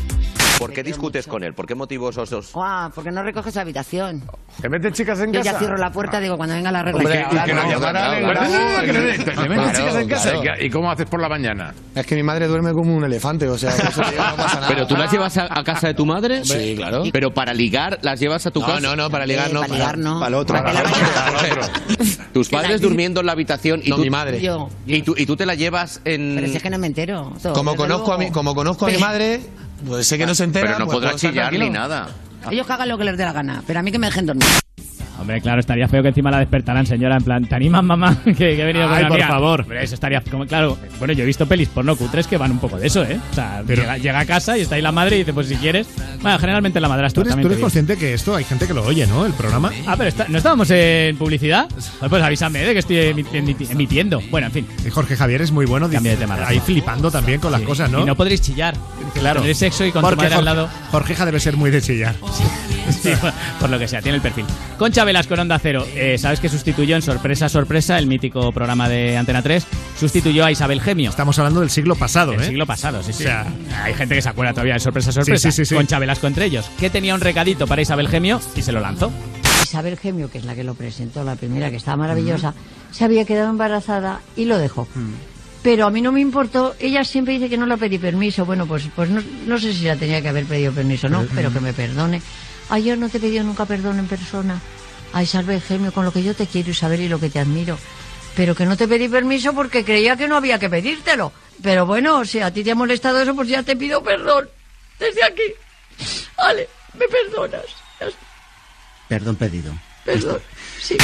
¿Por qué discutes con él? ¿Por qué motivos os dos? Guau, porque no recoges la habitación. ¿Te meten chicas en Yo ya cierro la puerta, digo, cuando venga la regla. Hombre, Y que- que nos Ah, que meten chicas en casa. ¿Y qué- ¿Y cómo haces por la mañana? Es que mi madre duerme como un elefante, o sea, eso no pasa nada. ¿Pero tú las llevas a, casa de tu madre? Sí, claro. ¿Pero para ligar las llevas a tu No, casa? no, no, para ligar no, para ligar no. para el otro. Tus padres durmiendo en la habitación y No, tú, mi madre. Y tú, te la llevas en... Pero si es que no me entero. Como conozco, a mi, luego. como conozco a mi Pero- madre, pues sé que no se entera. Pero no pues estar chillar ni nada. Ellos que hagan lo que les dé la gana, pero a mí que me dejen dormir. Hombre, claro, estaría feo que encima la despertaran, señora, en plan, ¿te animas, mamá? que, que he venido con Ay, una por amiga?". favor. Hombre, eso estaría como, claro. Bueno, yo he visto pelis porno cutres que van un poco de eso, ¿eh? O sea, Pero- llega, llega a casa y está ahí la madre y dice, pues si quieres. Bueno, generalmente la ¿Tú madrastra. eres, también tú te eres digo. consciente que esto hay gente que lo oye, ¿no? El programa. Ah, pero está- no estábamos en publicidad. Pues, pues avísame de que estoy emi- emiti- emitiendo. Bueno, en fin. Y Jorge Javier es muy bueno. Cambio de tema, Ahí Rafa. flipando también con las cosas, ¿no? Y no podréis chillar. Claro. Tendréis sexo y con tu Porque madre al Jorge- lado. Jorgeja debe ser muy de chillar. Sí, por- por lo que sea, tiene el perfil. Concha Velasco en Onda Cero. Eh, ¿Sabes que sustituyó en Sorpresa, Sorpresa, el mítico programa de Antena 3? Sustituyó a Isabel Gemio. Estamos hablando del siglo pasado, El ¿eh? siglo pasado, sí, sí. O sea- hay gente que se acuerda todavía de Sorpresa, Sorpresa. Sí, sí, sí, sí. Concha Velasco entre ellos. Que tenía un recadito para Isabel Gemio y se lo lanzó. Isabel Gemio, que es la que lo presentó, la primera, que estaba maravillosa, se había quedado embarazada y lo dejó. Pero a mí no me importó, ella siempre dice que no le pedí permiso. Bueno, pues, pues no, no sé si la tenía que haber pedido permiso o no, Pero- pero que me perdone. Ay, yo no te pedido nunca perdón en persona. Ay, Isabel Gemio, con lo que yo te quiero, Isabel, y lo que te admiro. Pero que no te pedí permiso porque creía que no había que pedírtelo. Pero bueno, si a ti te ha molestado eso, pues ya te pido perdón. Desde aquí. Vale, me perdonas. Perdón pedido. Perdón. Sí.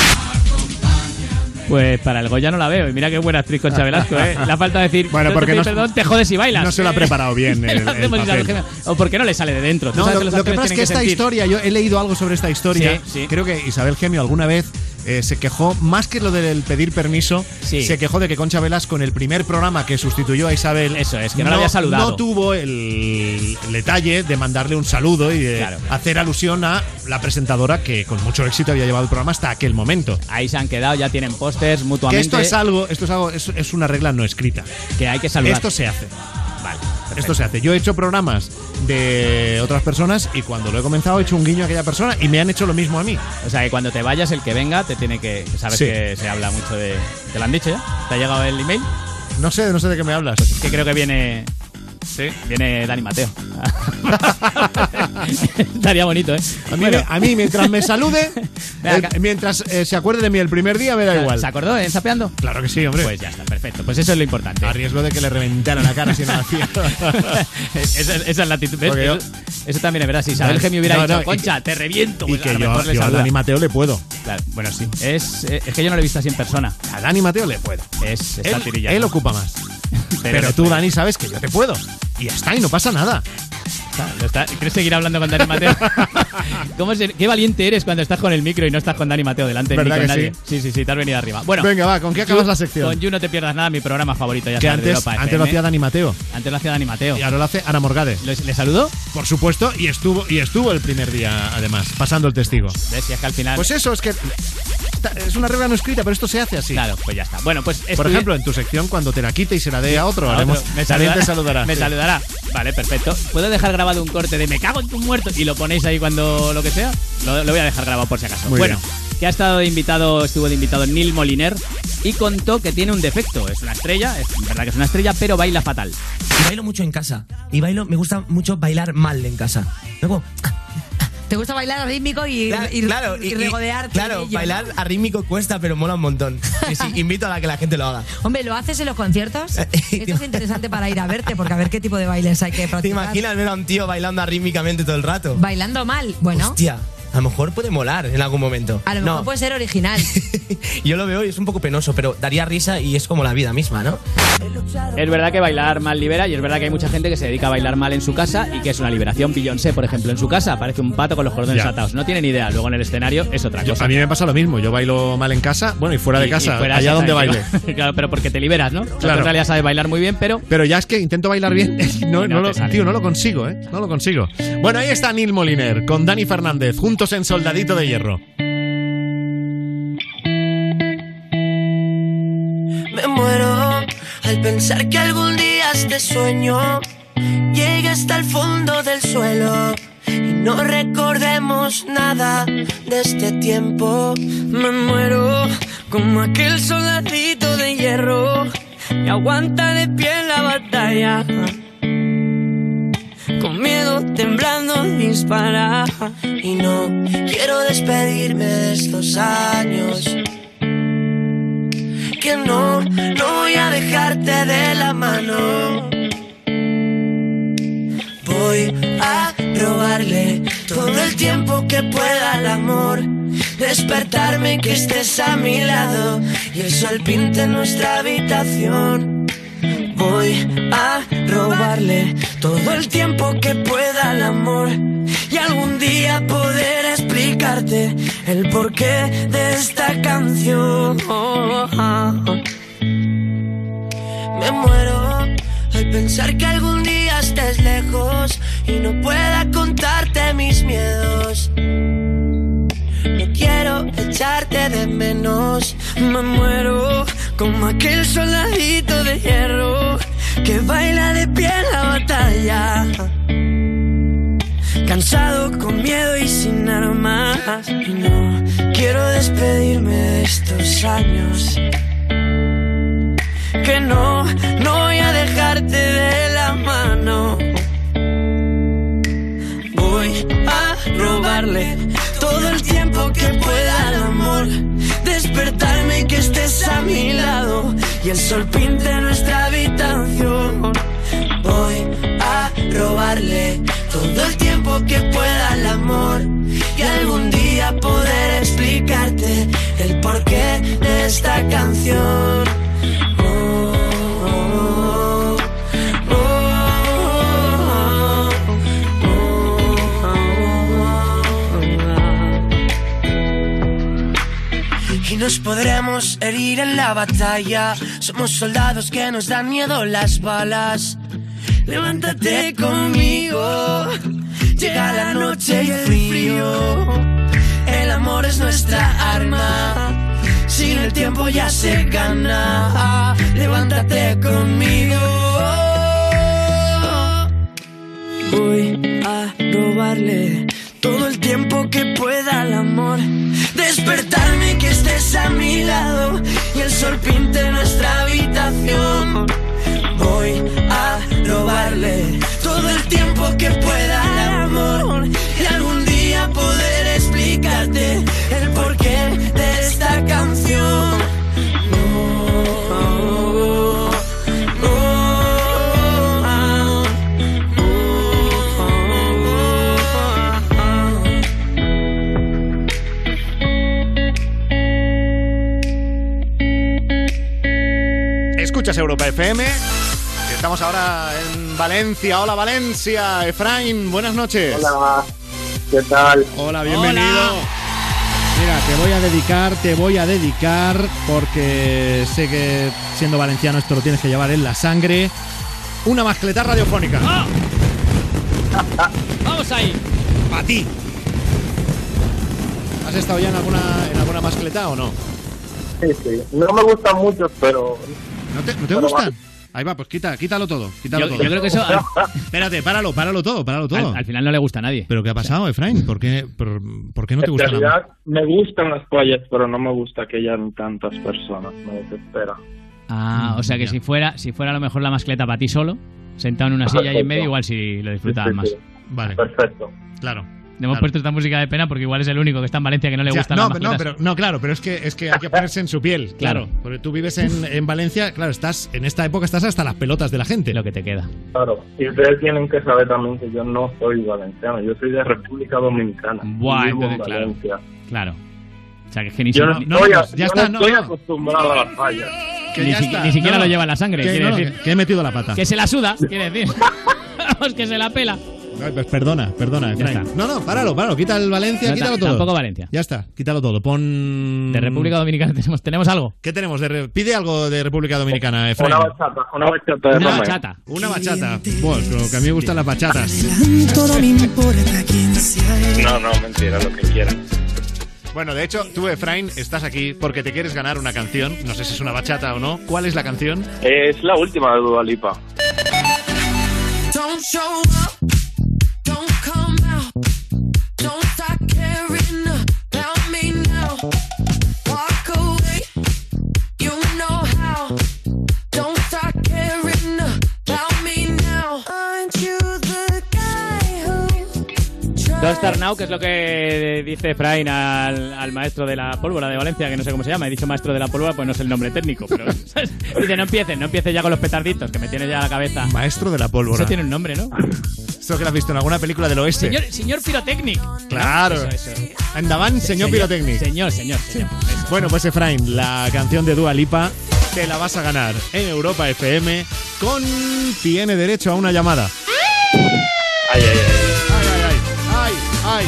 Pues para el Goya no la veo. Y mira qué buena actriz Concha Velasco, ¿eh? La falta decir, Bueno, porque no- perdón, te jodes y bailas. no se lo ha preparado bien ¿Qué el- el papel. O porque no le sale de dentro. No, lo, que lo pasa es que esta sentir. historia, yo he leído algo sobre esta historia. Sí, sí. Creo que Isabel Gemio alguna vez eh, se quejó, más que lo del pedir permiso, se quejó de que Concha Velasco en el primer programa que sustituyó a Isabel. Eso es, que no la había saludado. No tuvo el, el detalle de mandarle un saludo y de Claro. hacer alusión a la presentadora que con mucho éxito había llevado el programa hasta aquel momento. Ahí se han quedado, ya tienen pósters Que mutuamente. esto es algo, esto es algo, es, es una regla no escrita. Que hay que saludar. Esto se hace. Vale. Esto se hace. Yo he hecho programas de otras personas y cuando lo he comenzado he hecho un guiño a aquella persona y me han hecho lo mismo a mí. O sea, que cuando te vayas, el que venga te tiene que. Sabes Sí. que se habla mucho de. ¿Te lo han dicho ya? ¿Te ha llegado el email? No sé, no sé de qué me hablas. Pues es que creo que viene. Sí, viene Dani Mateo. Estaría bonito, ¿eh? A mí, me- a mí mientras me salude, eh, mientras eh, se acuerde de mí el primer día, me da igual. ¿Se acordó en Sapeando? Claro que sí, hombre. Pues ya está, perfecto. Pues eso es lo importante. A riesgo de que le reventara la cara si no lo hacía. esa, esa es la actitud. Eso, eso también es verdad. Si Isabel Gemio hubiera no, dicho, no, Concha, que- te reviento. Y pues que yo, mejor le yo a. Dani Mateo le puedo. Claro, bueno, sí. Es, eh, es que yo no lo he visto así en persona. A Dani Mateo le puedo. Es, es Él, él ocupa más. Pero, tú. Dani, sabes que yo te puedo. Y ya está, y no pasa nada. Está- ¿Quieres seguir hablando con Dani Mateo? ¿Cómo se- qué valiente eres cuando estás con el micro y no estás con Dani Mateo delante ni ¿Verdad con que nadie. sí? Sí, sí, sí, te has venido arriba. Bueno, Venga, va, ¿con qué acabas You- la sección? Con You no te pierdas nada, mi programa favorito ya que sabes, de antes, Europa antes FM. lo hacía Dani Mateo. Antes lo hacía Dani Mateo. Y ahora lo hace Ana Morgade. ¿Le, saludó? Por supuesto, y estuvo, y estuvo el primer día, además, pasando el testigo. ¿Ves? Si es que al final. Pues eso, es que es una regla no escrita, pero esto se hace así. Claro, pues ya está. Bueno, pues. Por ejemplo, en tu sección, cuando te la quite y se la dé a otro, A haremos, otro. Me también te saludará. saludará. Me sí. saludará. Vale, perfecto. ¿Puedo dejar grabado un corte de me cago en tu muerto y lo ponéis ahí cuando lo que sea? Lo, lo voy a dejar grabado por si acaso. Muy bueno, bien. que ha estado de invitado, estuvo de invitado Neil Moliner y contó que tiene un defecto. Es una estrella, es verdad que es una estrella, pero baila fatal. Y bailo mucho en casa. Y bailo, me gusta mucho bailar mal en casa. Luego, ¿Te gusta bailar rítmico y, Claro, y, claro, y y- regodearte? claro, bailar arrítmico cuesta, pero mola un montón. Y sí, invito a la que la gente lo haga. Hombre, ¿lo haces en los conciertos? Esto es interesante para ir a verte, porque a ver qué tipo de bailes hay que ¿Te practicar. imaginas ver a un tío bailando arrítmicamente todo el rato? Bailando mal. Bueno, Hostia, a lo mejor puede molar en algún momento. a lo mejor no, puede ser original. yo lo veo y es un poco penoso, pero daría risa y es como la vida misma, ¿no? Es verdad que bailar mal libera y es verdad que hay mucha gente que se dedica a bailar mal en su casa y que es una liberación. Beyoncé, por ejemplo, en su casa parece un pato con los cordones Ya. atados. No tiene ni idea. Luego en el escenario es otra Yo- cosa. a mí me pasa lo mismo. Yo bailo mal en casa, bueno, y fuera de Y- casa, y fuera allá donde baile. claro, pero porque te liberas, ¿no? Claro. En realidad sabes bailar muy bien, pero Pero ya es que intento bailar bien. y no, lo, tío, no lo consigo, ¿eh? No lo consigo. Bueno, ahí está Neil Moliner con Dani Fernández, juntos en Soldadito de Hierro. Me muero al pensar que algún día este sueño llegue hasta el fondo del suelo y no recordemos nada de este tiempo. Me muero como aquel soldadito de hierro que aguanta de pie en la batalla. Con miedo, temblando, dispara. Y no quiero despedirme de estos años que no, no voy a dejarte de la mano. Voy a robarle todo el tiempo que pueda al amor. Despertarme que estés a mi lado y el sol pinte nuestra habitación. Voy a robarle todo el tiempo que pueda al amor y algún día poder explicarte el porqué de esta canción. Me muero al pensar que algún día estés lejos y no pueda contarte mis miedos. No quiero echarte de menos. Me muero como aquel soldadito de hierro que baila de pie en la batalla. Cansado, con miedo y sin armas. Y no quiero despedirme de estos años. Que no, no voy a dejarte de la mano. Voy a robarle todo el tiempo que pueda al amor. Despertarme y que estés a mi lado. Y el sol pinte nuestra habitación. Voy a robarle todo el tiempo que pueda al amor. Y algún día poder explicarte el porqué de esta canción. Y nos podremos herir en la batalla. Somos soldados que nos dan miedo las balas. Levántate conmigo, llega la noche y el frío. El amor es nuestra arma. Sin el tiempo ya se gana. Levántate conmigo. Voy a robarle todo el tiempo que pueda al amor. Despertarme que estés a mi lado y el sol pinte nuestra habitación. Voy a robarle todo el tiempo que pueda al amor y algún día poder explicarte el porqué de Europa FM. Estamos ahora en Valencia. Hola Valencia. Efraín, buenas noches. Hola, ¿qué tal? Hola, bienvenido. Mira, te voy a dedicar, te voy a dedicar, porque sé que siendo valenciano esto lo tienes que llevar en la sangre. Una mascleta radiofónica. Vamos ahí. A ti. ¿Has estado ya en alguna, en alguna mascleta o no? Sí, sí. No me gustan mucho, pero. ¿No te, no te gustan? vale. Ahí va, pues quita, quítalo todo. Quítalo Yo- todo. yo creo que eso- Espérate, páralo, páralo todo, páralo todo. Al, al final no le gusta a nadie. ¿Pero qué ha pasado, Efraín? ¿Por qué, por, por qué no te en gusta la realidad me gustan las playas, pero no me gusta que hayan tantas personas. Me desespera. Ah, o sea que si fuera, si fuera a lo mejor la mascleta para ti solo, sentado en una silla ahí en medio, igual sí lo disfrutabas Sí, más. sí, Vale. Perfecto. Claro. Le hemos Claro. puesto esta música de pena porque igual es el único que está en Valencia que no le Ya, gusta no, las no, pero, no, claro, pero es que, es que hay que ponerse en su piel, claro. Claro. Porque tú vives en, en Valencia, claro, estás en esta época estás hasta las pelotas de la gente. Lo que te queda. Claro. Y ustedes tienen que saber también que yo no soy valenciano, yo soy de República Dominicana. Buah, entonces, claro. Valencia. Claro. O sea que es que ni Yo si- no, estoy, ya yo está, no no, estoy no. acostumbrado a las. Que ni, ya si- está. ni siquiera No, lo lleva en la sangre, que quiere no, decir. que- que he metido la pata. Que se la suda, quiere decir. Vamos, que se la pela. Pues perdona, perdona, Ya está. No, no, páralo, páralo. Quita el Valencia, No, quítalo ta- todo. tampoco Valencia. Ya está, quítalo todo. Pon. De República Dominicana tenemos, tenemos algo. ¿Qué tenemos? De re- Pide algo de República Dominicana, Efraín. Una bachata, una bachata de Una bachata. Una bachata. Pues lo que a mí me gustan las bachatas. no. No, no, mentira, lo que quieran. Bueno, de hecho, tú, Efraín, estás aquí porque te quieres ganar una canción. No sé si es una bachata o no. ¿Cuál es la canción? Es la última de Dua Lipa. Don't show up, Don't Start Now, que es lo que dice Efraín al, al maestro de la pólvora de Valencia, que no sé cómo se llama. He dicho maestro de la pólvora, pues no es el nombre técnico, pero dice, no empieces, no empieces ya con los petarditos, que me tiene ya la cabeza. Maestro de la pólvora. Eso tiene un nombre, ¿no? Esto que lo has visto en alguna película del oeste. Señor, señor Pyrotechnic. Claro. Eso, eso. Andaban, señor Pirotecnic. Señor, señor, señor. Bueno, pues Efraín, la canción de Dua Lipa te la vas a ganar en Europa FM con tiene derecho a una llamada. Ay, ay, ay. Ay.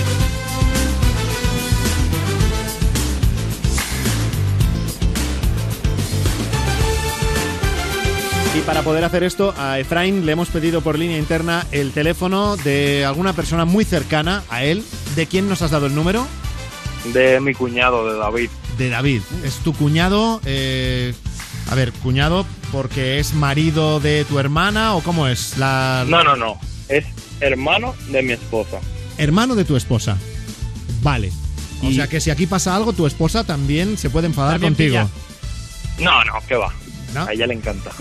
Y para poder hacer esto, a Efraín le hemos pedido por línea interna el teléfono de alguna persona muy cercana a él. ¿De quién nos has dado el número? De mi cuñado, de David. De David. Es tu cuñado. eh, a ver, cuñado, porque es marido de tu hermana o cómo es? La, No, no, no. Es hermano de mi esposa. Hermano de tu esposa. Vale. O sea que si aquí pasa algo, tu esposa también se puede enfadar También contigo. pilla. No, no, ¿qué va? A ella le encanta.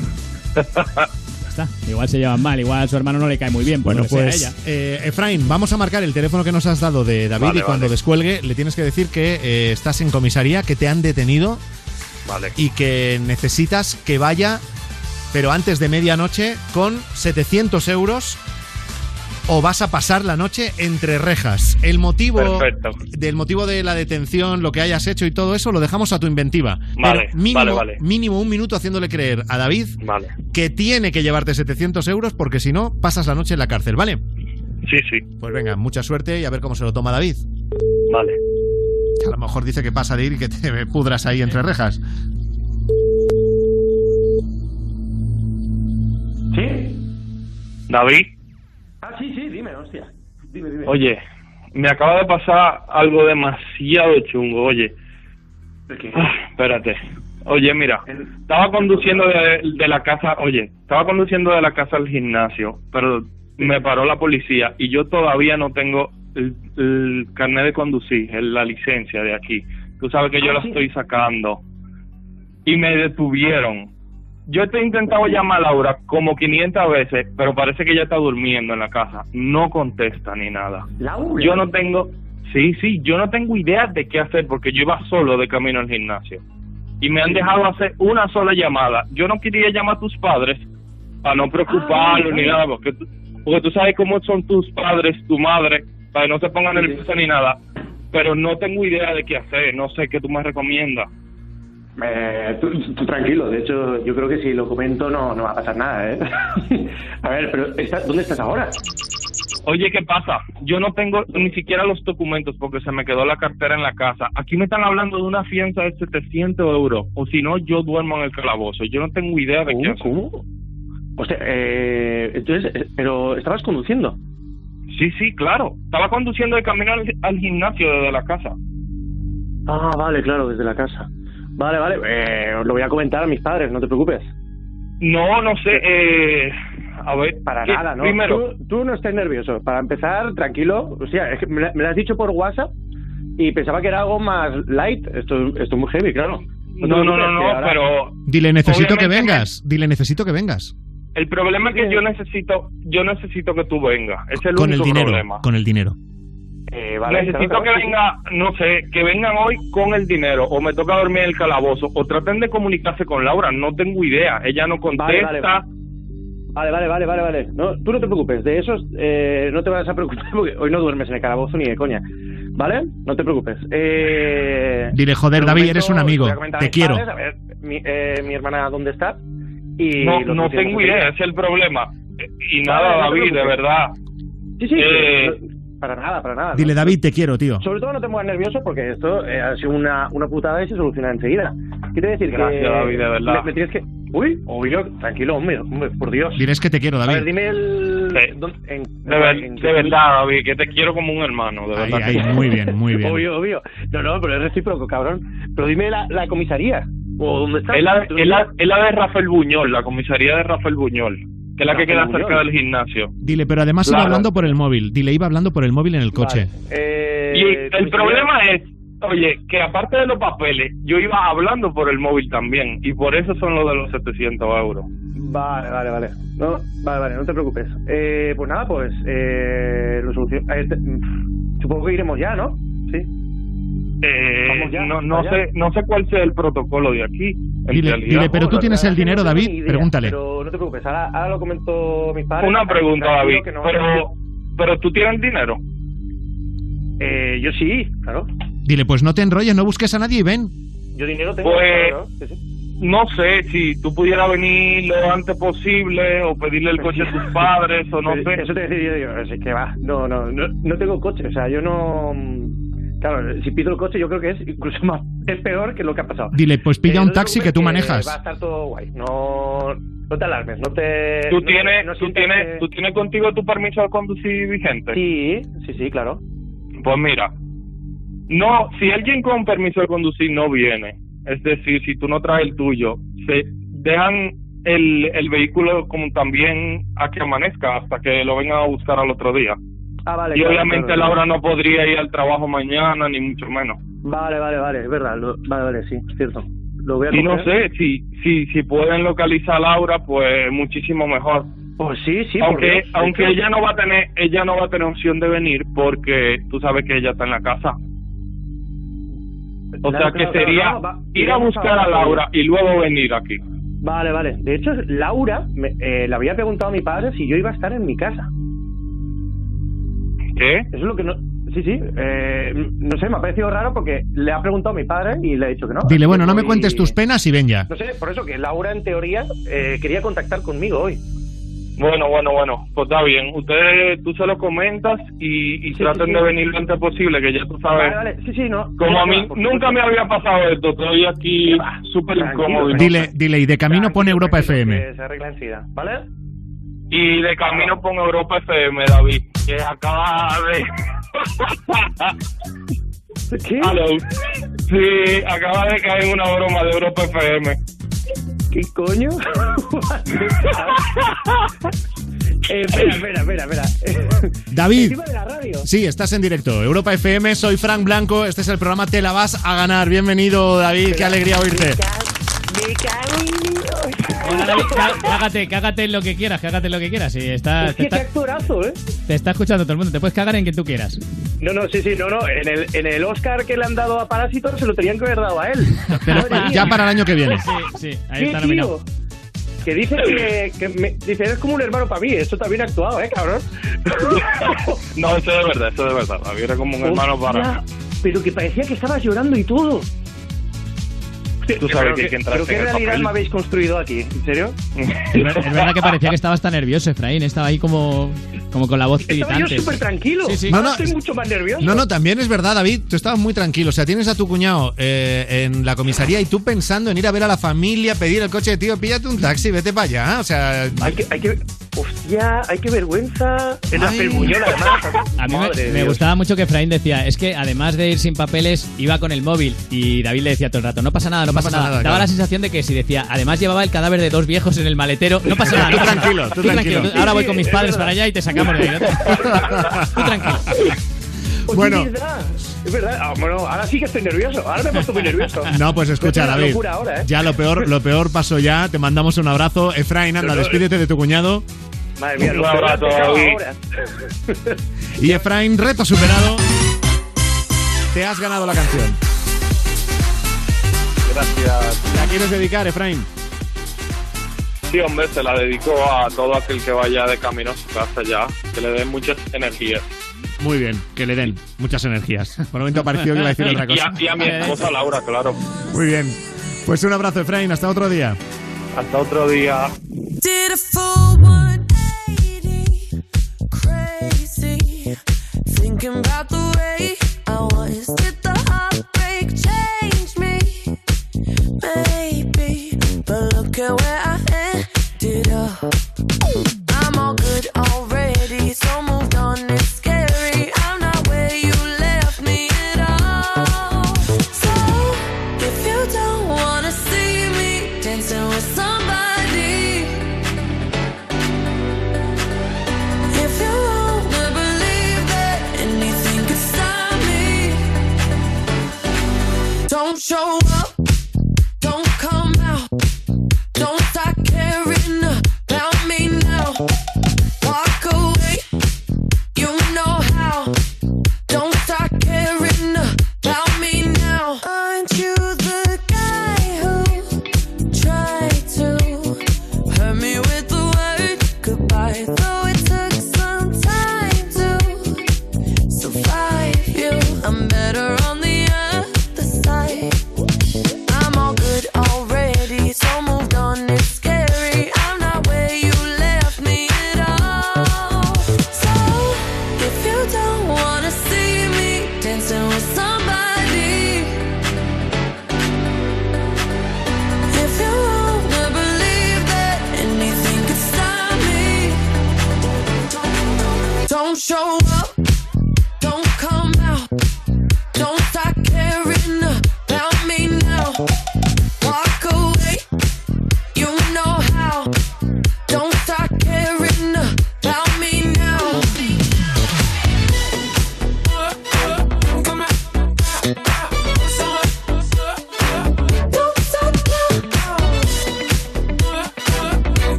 Está. Igual se llevan mal, igual a su hermano no le cae muy bien. Bueno, Bueno, pues. pues Ella. eh, Efraín, vamos a marcar el teléfono que nos has dado de David Vale, y cuando vale. descuelgue le tienes que decir que eh, estás en comisaría, que te han detenido Vale. y que necesitas que vaya, pero antes de medianoche, con 700 euros o vas a pasar la noche entre rejas. El motivo Perfecto. del motivo de la detención, lo que hayas hecho y todo eso, lo dejamos a tu inventiva. Vale, Pero mínimo, vale, vale. mínimo un minuto haciéndole creer a David Vale. que tiene que llevarte 700 euros porque si no, pasas la noche en la cárcel, ¿vale? Sí, sí. Pues venga, mucha suerte y a ver cómo se lo toma David. Vale. Que a lo mejor dice que pasa de ir y que te pudras ahí entre rejas. ¿Sí? ¿David? Ah, sí, sí, dime, hostia. Dime, dime. Oye, me acaba de pasar algo demasiado chungo, oye. Ah, espérate. Oye, mira, estaba conduciendo de, de la casa, oye, estaba conduciendo de la casa al gimnasio, pero me paró la policía y yo todavía no tengo el, el carnet de conducir, el- la licencia de aquí. Tú sabes que yo Ah, la sí. estoy sacando. Y me detuvieron. Yo te he intentado llamar a Laura como 500 veces, pero parece que ella está durmiendo en la casa. No contesta ni nada. ¿Laura? Yo no tengo, sí, sí, yo no tengo idea de qué hacer porque yo iba solo de camino al gimnasio. Y me han dejado hacer una sola llamada. Yo no quería llamar a tus padres para no preocuparlos ni nada, porque tú, porque tú sabes cómo son tus padres, tu madre, para que no se pongan nerviosos ni nada. Pero no tengo idea de qué hacer, no sé qué tú me recomiendas. Eh, tú, tú tranquilo, de hecho, yo creo que si lo comento no, no va a pasar nada, ¿eh? a ver, pero está- ¿dónde estás ahora? Oye, ¿qué pasa? Yo no tengo ni siquiera los documentos porque se me quedó la cartera en la casa. Aquí me están hablando de una fianza de 700 euros. O si no, yo duermo en el calabozo. Yo no tengo idea de qué hacer. ¿Cómo? Hostia, eh, entonces, eh, pero estabas conduciendo. Sí, sí, claro. Estaba conduciendo de camino al, al gimnasio desde la casa. Ah, vale, claro, desde la casa. Vale, vale, eh, lo voy a comentar a mis padres, no te preocupes. No, no sé. Eh, a ver. Para ¿qué- nada, ¿no? Primero, Tú, tú no estés nervioso. Para empezar, tranquilo. O sea, es que me, lo has dicho por WhatsApp y pensaba que era algo más light. Esto, esto es muy heavy, claro. No, no, no, no, ahora- pero Dile, necesito que vengas. Dile, necesito que vengas. el problema es que yo necesito, yo necesito que tú vengas. Es el Con el único dinero. problema. Con el dinero. Eh, vale, Necesito que venga, no sé, que vengan hoy con el dinero o me toca dormir en el calabozo o traten de comunicarse con Laura, no tengo idea, ella no contesta. Vale, vale. Vale, vale, vale. No, tú no te preocupes, de esos eh, no te vas a preocupar porque hoy no duermes en el calabozo ni de coña. ¿Vale? No te preocupes. Eh, Dile, joder, de David, momento eres un amigo. Te quiero. padres, a ver, mi, eh, mi hermana, ¿dónde está? Y no, no tengo idea, ese es el problema. Eh, Y Vale, nada, no David, de verdad. Sí, sí, Eh, no- para nada, para nada. Dile, ¿no? David, te quiero, tío. Sobre todo no te pongas nervioso porque esto eh, ha sido una, una putada y se soluciona enseguida. Quiero decir Gracias, que... David, de verdad. Me, me tienes que... Uy, obvio, tranquilo, hombre, hombre, por Dios. Diles que te quiero, A ver, David. dime el... Sí. ¿dónde- en- De, ver- en- de verdad, David, que te quiero como un hermano, de Ahí, verdad. ahí, muy bien, muy bien. Obvio, obvio. No, no, pero es recíproco, cabrón. Pero dime la, la comisaría. ¿O dónde está? Es la, es, la, es la de Rafael Buñol, la comisaría de Rafael Buñol, que es la que queda cerca del gimnasio. Dile, pero además iba hablando por el móvil. Dile, iba hablando por el móvil en el coche. Eh, Y el problema es, oye, que aparte de los papeles, yo iba hablando por el móvil también, y por eso son los de los 700 euros. Vale, vale, vale. No, vale, vale, no te preocupes. Eh, pues nada, pues eh, lo solucion- eh, te- mm, Supongo que iremos ya, ¿no? Sí. Eh, ya, no, no sé no sé cuál sea el protocolo de aquí. en Dile, realidad. dile, pero tú tienes el es dinero, no David. idea, Pregúntale. Pero no te preocupes, ahora, ahora lo comento a mis padres. Una pregunta, David, no- pero, pero tú tienes dinero. Eh, yo sí, claro. Dile, pues no te enrolles, no busques a nadie y ven. Yo dinero tengo. Pues- claro, sí, sí. No sé si tú pudieras venir lo antes posible o pedirle el coche a tus padres o no sé. Eso te decía yo, así que va. No, no, no, no tengo coche, o sea, yo no. Claro, si pido el coche, yo creo que es incluso más. Es peor que lo que ha pasado. Dile, pues pilla Eh, un taxi que tú manejas. Va a estar todo guay. No, no te alarmes, no te. ¿Tú no- tienes, no tú, tienes, que- ¿Tú tienes contigo tu permiso de conducir vigente? Sí, sí, sí, claro. Pues mira, no, si alguien con permiso de conducir no viene, es decir, si tú no traes el tuyo, se dejan el, el vehículo como también a que amanezca hasta que lo vengan a buscar al otro día. Ah, vale. y claro, obviamente claro, Laura no podría ir al trabajo mañana, ni mucho menos. Vale, vale, vale, es verdad. lo- vale, vale, sí, es cierto. Lo voy a Y no sé, si, si, si pueden localizar a Laura, pues muchísimo mejor. Pues sí, sí, por aunque aunque ella no va a tener ella no va a tener opción de venir porque tú sabes que ella está en la casa o Claro, sea que sería no, va- ir a buscar a Laura y luego venir aquí Vale, vale. De hecho, Laura me, eh, le había preguntado a mi padre si yo iba a estar en mi casa. ¿Qué? Eso es lo que no. Sí, sí. eh, no sé, me ha parecido raro porque le ha preguntado a mi padre y le ha dicho que no. Dile, bueno, no me cuentes tus penas y ven ya. No sé, por eso que Laura en teoría eh, quería contactar conmigo hoy. Bueno, bueno, bueno, pues está bien. Ustedes, tú se lo comentas y, y traten sí. de venir lo antes posible, que ya tú sabes. Vale, vale. Sí, sí, no. Como a mí nunca me había pasado esto, estoy aquí súper incómodo. Dile, dile, y de camino pone Europa FM. Se arregla enseguida, ¿vale? Y de camino pongo Europa FM, David, que acaba de... ¿Qué? Hello. Sí, acaba de caer una broma de Europa FM. ¿Qué coño? Eh, espera, espera, espera, espera. David. Encima de la radio. Sí, estás en directo. Europa FM, soy Frank Blanco. Este es el programa Te la vas a ganar. Bienvenido, David. Qué alegría oírte. Me cago en Dios. Hola, David, cá- cágate, cágate en lo que quieras, cágate en lo que quieras. Sí, está, te, Hostia, qué está, actorazo, ¿eh? te está escuchando todo el mundo, te puedes cagar en quien tú quieras. No, no, sí, sí, no, no. En el, en el Oscar que le han dado a Parásito se lo tenían que haber dado a él. Pero ya para el año que viene. Sí, sí, ahí ¿Qué, está nominado. tío? Que dice que, que me, dice, eres como un hermano para mí. Esto también ha actuado, ¿eh, cabrón? No, eso es de verdad, eso es de verdad. David era como un hermano para... Hostia, Pero que parecía que estabas llorando y todo. Tú sabes que hay que entrar ¿Pero qué en el realidad papel. me habéis construido aquí? ¿En serio? Es, ver- es verdad que parecía que estabas tan nervioso, Efraín. Estaba ahí como, como con la voz Estaba yo súper tranquilo. Sí, sí. No, no, estoy mucho más nervioso. No, no, también es verdad, David. Tú estabas muy tranquilo. O sea, tienes a tu cuñado eh, en la comisaría y tú pensando en ir a ver a la familia, pedir el coche, tío, píllate un taxi, vete para allá. O sea, Hay que, hay que... Hostia, hay que vergüenza. En la. Felbuñol, además. A mí me, de gustaba mucho que Efraín decía, es que además de ir sin papeles, iba con el móvil. Y David le decía todo el rato, no pasa nada, no, pasa, nada. Daba claro. la sensación de que si decía, además llevaba el cadáver de dos viejos en el maletero, no pasa nada. Tú tranquilo, nada. tú tranquilo. Ahora voy con mis es padres para allá y te sacamos de ahí. ¿no? Tú tranquilo. Bueno. Es verdad. Es verdad. Ah, bueno, ahora sí que estoy nervioso. Ahora me he puesto muy nervioso. no, pues escucha, Es una David. locura ahora, ¿eh? Ya lo peor, lo peor pasó ya. Te mandamos un abrazo. Efraín, anda, No, no, despídete de tu cuñado. Madre mía, Un abrazo, David. ahora. Y Efraín, reto superado. Te has ganado la canción. Gracias. ¿La quieres dedicar, Efraín? Sí, hombre, se la dedico a todo aquel que vaya de camino a su casa ya, que le den muchas energías. Muy bien, que le den muchas energías. Por un momento ha parecido que iba a decir otra Y cosa. a, y a mi esposa Laura, claro. Muy bien. Pues un abrazo, Efraín. Hasta otro día. Hasta otro día. Did a full 180, crazy. Thinking about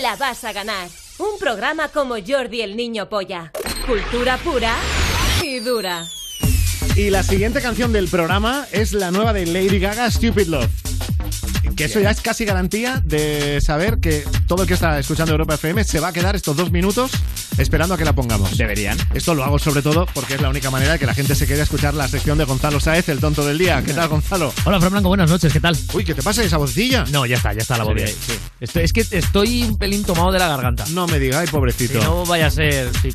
la vas a ganar. Un programa como Jordi el Niño Polla. Cultura pura y dura. Y la siguiente canción del programa es la nueva de Lady Gaga, Stupid Love. Que eso ya es casi garantía de saber que todo el que está escuchando Europa FM se va a quedar estos dos minutos esperando a que la pongamos. Deberían. Esto lo hago sobre todo porque es la única manera de que la gente se quede a escuchar la sección de Gonzalo Saez, el tonto del día. ¿Qué tal, Gonzalo? Hola, Fran Blanco, buenas noches, ¿qué tal? Uy, ¿qué te pasa esa vocecilla? No, ya está, ya está la voz Sí. Estoy- es que estoy un pelín tomado de la garganta. No me digas, ay, pobrecito. Si no vaya a ser. Sí.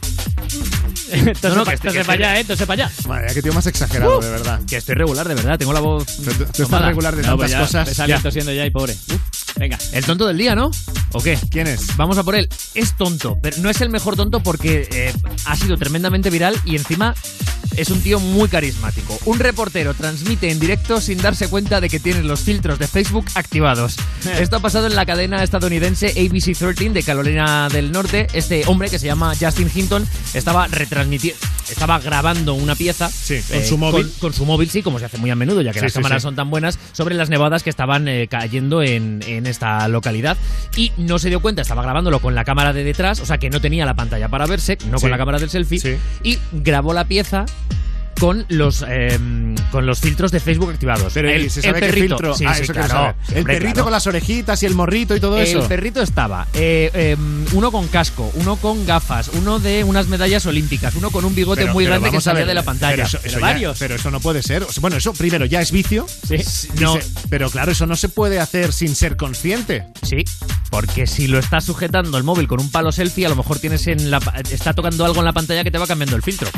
Entonces, No, no, que pa- estoy- para allá, ¿eh? Entonces para allá. Madre, qué tío más exagerado, Uh, de verdad. Que estoy regular, de verdad. Tengo la voz. Tú estás tomada. regular de No, tantas pues ya, cosas. sale Ya. tosiendo ya y pobre. Uf, venga. El tonto del día, ¿no? ¿O qué? ¿Quién es? Vamos a por él. Es tonto, pero no es el mejor tonto porque eh, ha sido tremendamente viral y encima es un tío muy carismático. Un reportero transmite en directo sin darse cuenta de que tiene los filtros de Facebook activados. Esto ha pasado en la cadena estadounidense ABC13 de Carolina del Norte. Este hombre que se llama Justin Hinton estaba retransmitiendo, estaba grabando una pieza con su móvil. Con, con su móvil, sí, como se hace muy a menudo, ya que Sí, las sí, cámaras sí. son tan buenas, sobre las nevadas que estaban eh, cayendo en, en esta localidad. Y no se dio cuenta, estaba grabándolo con la cámara de detrás, o sea que no tenía la pantalla para verse, no Sí. con la cámara del selfie, y grabó la pieza con los eh, con los filtros de Facebook activados. Pero el, ¿y se sabe el perrito, sí, Ah, sí, eso quiero claro. saber. El Hombre, perrito claro. con las orejitas y el morrito y todo El eso. perrito estaba eh, eh, uno con casco, uno con gafas, uno de unas medallas olímpicas, uno con un bigote Pero- muy pero grande que salía ver, de la pantalla. Pero eso, ya- varios. pero eso no puede ser. Bueno, eso primero ya es vicio. Sí. No. pero claro, eso no se puede hacer sin ser consciente. Sí, porque si lo estás sujetando el móvil con un palo selfie, a lo mejor tienes en la está tocando algo en la pantalla que te va cambiando el filtro.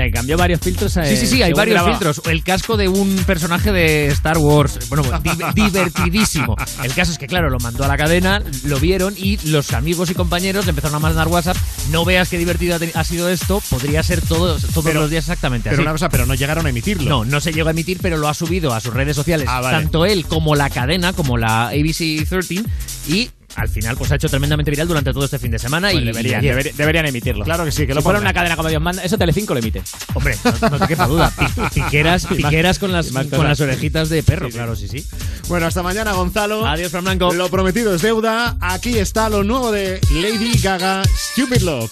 Sea, cambió varios filtros. eh, Sí, sí, sí, hay según varios grababa. filtros. El casco de un personaje de Star Wars. Bueno, di- divertidísimo. El caso es que, claro, lo mandó a la cadena, lo vieron y los amigos y compañeros le empezaron a mandar WhatsApp. No veas qué divertido ha sido esto. Podría ser todos, todos Pero- los días exactamente Pero así. una cosa, pero no llegaron a emitirlo. No, no se llegó a emitir, pero lo ha subido a sus redes sociales, Ah, vale. tanto él como la cadena, como la ABC 13, y al final pues ha hecho tremendamente viral durante todo este fin de semana Pues y deberían, y ayer. deberían, emitirlo. Claro que sí, que si lo fuera pongan. una cadena como Dios manda, eso Telecinco lo emite. Hombre, no, no te quepa duda. Pi- Piqueras, piqueras con las, con las orejitas de perro, sí. claro, sí, sí. Bueno, hasta mañana, Gonzalo. Adiós, Fran Blanco. Lo prometido es deuda. Aquí está lo nuevo de Lady Gaga, Stupid Love.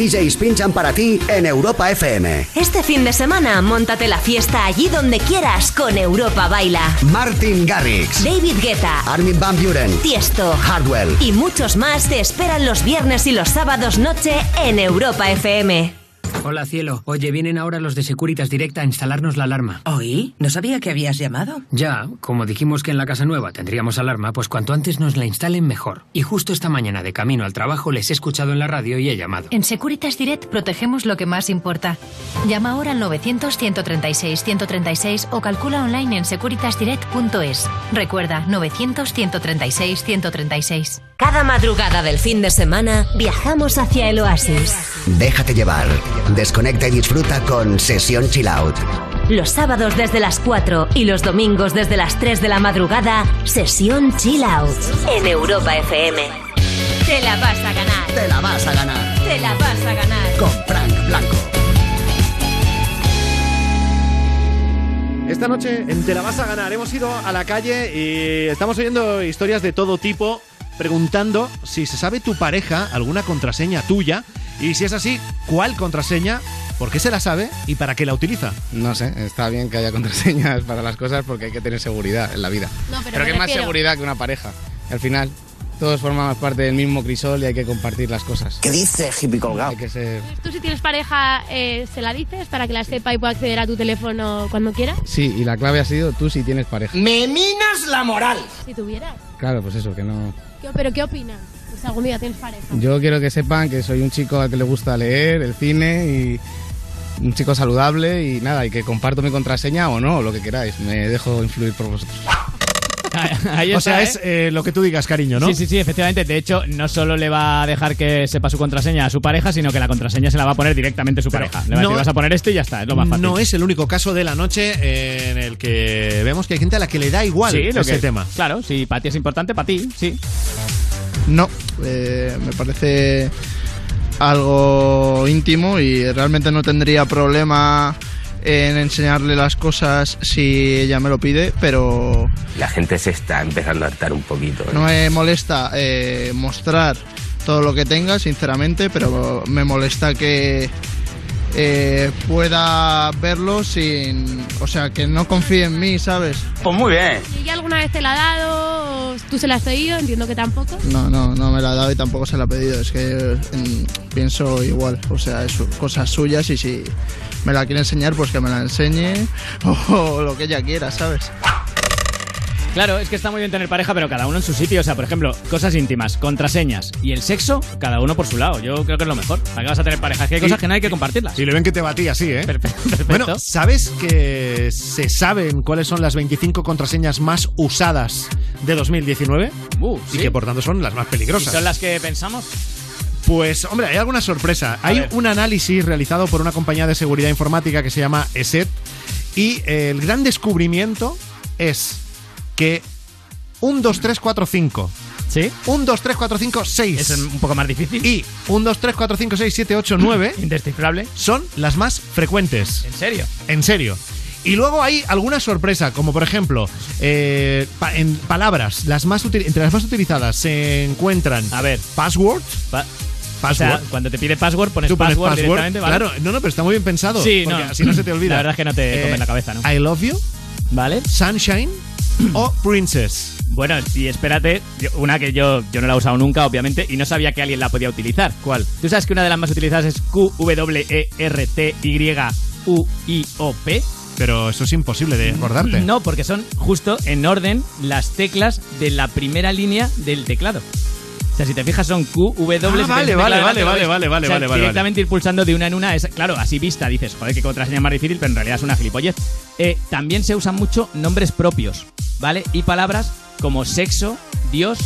DJs pinchan para ti en Europa FM. Este fin de semana, móntate la fiesta allí donde quieras con Europa Baila. Martin Garrix, David Guetta, Armin Van Buren, Tiesto Hardwell. y muchos más te esperan los viernes y los sábados noche en Europa FM. Hola, cielo. Oye, vienen ahora los de Securitas Direct a instalarnos la alarma. ¿Oí? No sabía que habías llamado. Ya, como dijimos que en la casa nueva tendríamos alarma, pues cuanto antes nos la instalen mejor. Y justo esta mañana de camino al trabajo les he escuchado en la radio y he llamado. En Securitas Direct protegemos lo que más importa. Llama ahora al 900-136-136 o calcula online en securitasdirect.es. Recuerda, 900-136-136. Cada madrugada del fin de semana viajamos hacia el oasis. Déjate llevar. Desconecta y disfruta con Sesión Chill Out. Los sábados desde las 4 y los domingos desde las 3 de la madrugada, sesión Chill Out en Europa FM. Te la vas a ganar. Te la vas a ganar. Te la vas a ganar. Con Frank Blanco. Esta noche en Te la vas a ganar hemos ido a la calle y estamos oyendo historias de todo tipo preguntando si se sabe tu pareja alguna contraseña tuya y si es así, ¿cuál contraseña? ¿Por qué se la sabe y para qué la utiliza? No sé, está bien que haya contraseñas para las cosas porque hay que tener seguridad en la vida. No, pero pero que más seguridad que una pareja. Al final, todos formamos parte del mismo crisol y hay que compartir las cosas. ¿Qué dice, hippie colgado? Hay que ser... Tú si tienes pareja, eh, ¿se la dices para que la sepa y pueda acceder a tu teléfono cuando quiera? Sí, y la clave ha sido tú si tienes pareja. ¡Me minas la moral! Si tuvieras. Claro, pues eso, que no... ¿Qué- ¿Pero qué opinas? Algún día tienes pareja. Yo quiero que sepan que soy un chico al que le gusta leer, el cine y un chico saludable y nada, y que comparto mi contraseña o no, lo que queráis. Me dejo influir por vosotros. Ahí o sea, ¿eh? es eh, lo que tú digas, cariño, ¿no? Sí, sí, sí, efectivamente. De hecho, no solo le va a dejar que sepa su contraseña a su pareja, sino que la contraseña se la va a poner directamente su pareja. Le va a no- decir, vas a poner este y ya está, es lo más fácil. No es el único caso de la noche en el que vemos que hay gente a la que le da igual Sí, lo ese que- tema. Claro, si para ti es importante, para ti, sí. No, eh, me parece algo íntimo y realmente no tendría problema en enseñarle las cosas si ella me lo pide, pero La gente se está empezando a hartar un poquito. ¿eh? no me molesta eh, mostrar todo lo que tenga, sinceramente, pero me molesta que eh, pueda verlo sin... O sea, que no confíe en mí, ¿sabes? Pues muy bien. ¿Y ella alguna vez te la ha dado? o ¿Tú se la has pedido? Entiendo que tampoco. No, no, no me la ha dado y tampoco se la ha pedido. Es que mm, pienso igual. O sea, es cosas suyas y si me la quiere enseñar, pues que me la enseñe o lo que ella quiera, ¿sabes? Claro, es que está muy bien tener pareja, pero cada uno en su sitio. O sea, por ejemplo, cosas íntimas, contraseñas y el sexo, cada uno por su lado. Yo creo que es lo mejor. ¿Para qué vas a tener pareja? Es que hay cosas que no hay que compartirlas. Si le ven que te batí así, ¿eh? Bueno, ¿sabes que se saben cuáles son las 25 contraseñas más usadas de 2019? Uh, Y que por tanto son las más ¿Y peligrosas. son las que pensamos? Pues, hombre, hay alguna sorpresa. hay un análisis realizado por una compañía de seguridad informática que se llama ESET y el gran descubrimiento es que un 2, 3, 4, 5. ¿Sí? Un 2, 3, 4, 5, 6. Es un poco más difícil. Y un 2, 3, 4, 5, 6, 7, 8, 9. Indescifrable. Son las más frecuentes. ¿En serio? En serio. Y luego hay alguna sorpresa, como por ejemplo, eh, pa- en palabras, las más entre las más utilizadas se encuentran. A ver. Password. O sea, cuando te pide password, pones Tú pones password, directamente, ¿vale? Claro, no, no, pero está muy bien pensado. Sí, porque no. así no se te olvida. La verdad es que no te Eh, comes la cabeza, ¿no? I love you. ¿Vale? Sunshine o Princess. Bueno, y espérate, una que yo, yo no la he usado nunca, obviamente, y no sabía que alguien la podía utilizar. ¿Cuál? ¿Tú sabes que una de las más utilizadas es Q-W-E-R-T-Y-U-I-O-P? Pero eso es imposible de acordarte. No, porque son justo en orden las teclas de la primera línea del teclado. Sea, si te fijas son Q, W, Ah, vale, vale, vale, vale, vale, vale, O sea, vale, vale, Directamente ir pulsando de una en una, es, claro, así vista dices, joder, qué contraseña más difícil, pero en realidad es una gilipollez. Eh, también se usan mucho nombres propios, ¿vale? Y palabras como sexo, Dios,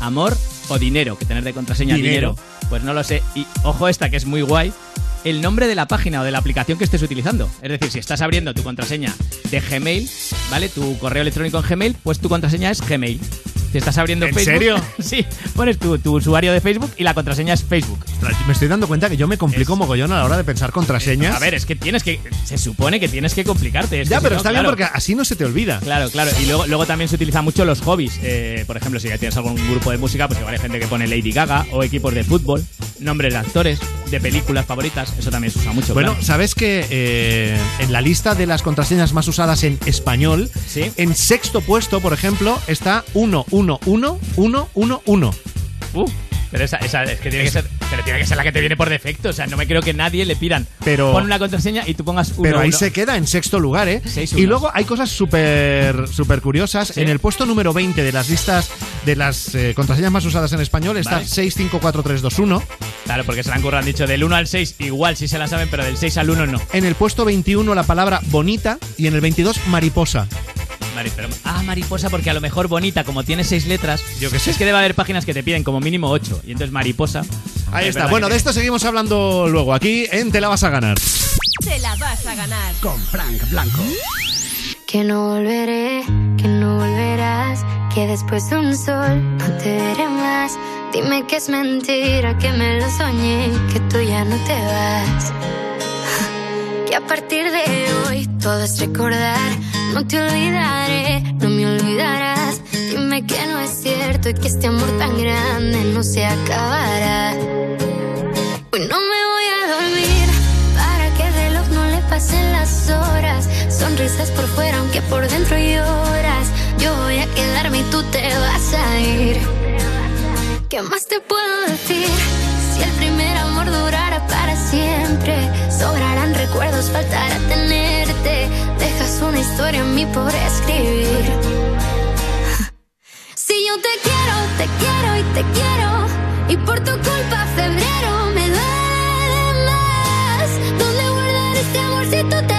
amor o dinero, que tener de contraseña Dinero. dinero. Pues no lo sé. Y ojo esta que es muy guay. El nombre de la página o de la aplicación que estés utilizando. Es decir, si estás abriendo tu contraseña de Gmail, ¿vale? Tu correo electrónico en Gmail, pues tu contraseña es Gmail. Si estás abriendo ¿En Facebook. serio? sí, pones tu, tu usuario de Facebook y la contraseña es Facebook. Ostras, Me estoy dando cuenta que yo me complico mogollón a la hora de pensar contraseñas. A ver, es que tienes que. Se supone que tienes que complicarte. es ya, si pero no, está bien claro. porque así no se te olvida. Claro, claro. Y luego, luego también se utilizan mucho los hobbies. Eh, por ejemplo, si ya tienes algún grupo de música, pues igual hay gente que pone Lady Gaga o equipos de fútbol. nombres de actores, de películas favoritas, eso también se usa mucho. Bueno, claro. ¿sabes que eh, en la lista de las contraseñas más usadas en español, en sexto puesto, por ejemplo, está 111111? Uh, pero esa, esa es que tiene que ser, pero tiene que ser la que te viene por defecto. O sea, no me creo que nadie le pidan. Pero- Pon una contraseña y tú pongas uno. Pero ahí uno. se queda en sexto lugar, ¿eh? Seis y luego hay cosas súper súper curiosas. Sí. En el puesto número 20 de las listas de las eh, contraseñas más usadas en español está Vale. 654321. Claro, porque se la han currado, han dicho del 1 al 6, igual sí se la saben, pero del 6 al 1 no. En el puesto 21 la palabra bonita y en el 22 mariposa. Pero- ah, mariposa, porque a lo mejor bonita, como tiene seis letras. Yo que sé. Es que debe haber páginas que te piden como mínimo 8. Y entonces mariposa. Ahí es está. Bueno, de esto seguimos hablando luego aquí en Te la vas a ganar. Te la vas a ganar. Con Frank Blanco. Que no volveré, que no volverás, que después de un sol no te veré más. Dime que es mentira, que me lo soñé, que tú ya no te vas. Que a partir de hoy todo es recordar, no te olvidaré, no me olvidarás. Dime que no es cierto y que este amor tan grande no se acabará. Hoy no me voy a dormir para que el reloj no le pasen las horas. Sonrisas por fuera, aunque por dentro lloras. Yo voy a quedarme y tú te vas a ir. ¿Qué más te puedo decir? Si el primer amor durara para siempre, sobrarán recuerdos, faltará tenerte. Dejas una historia en mí por escribir. Si yo te quiero, te quiero y te quiero. Y por tu culpa febrero me duele más. ¿Dónde guardar este amor si tú te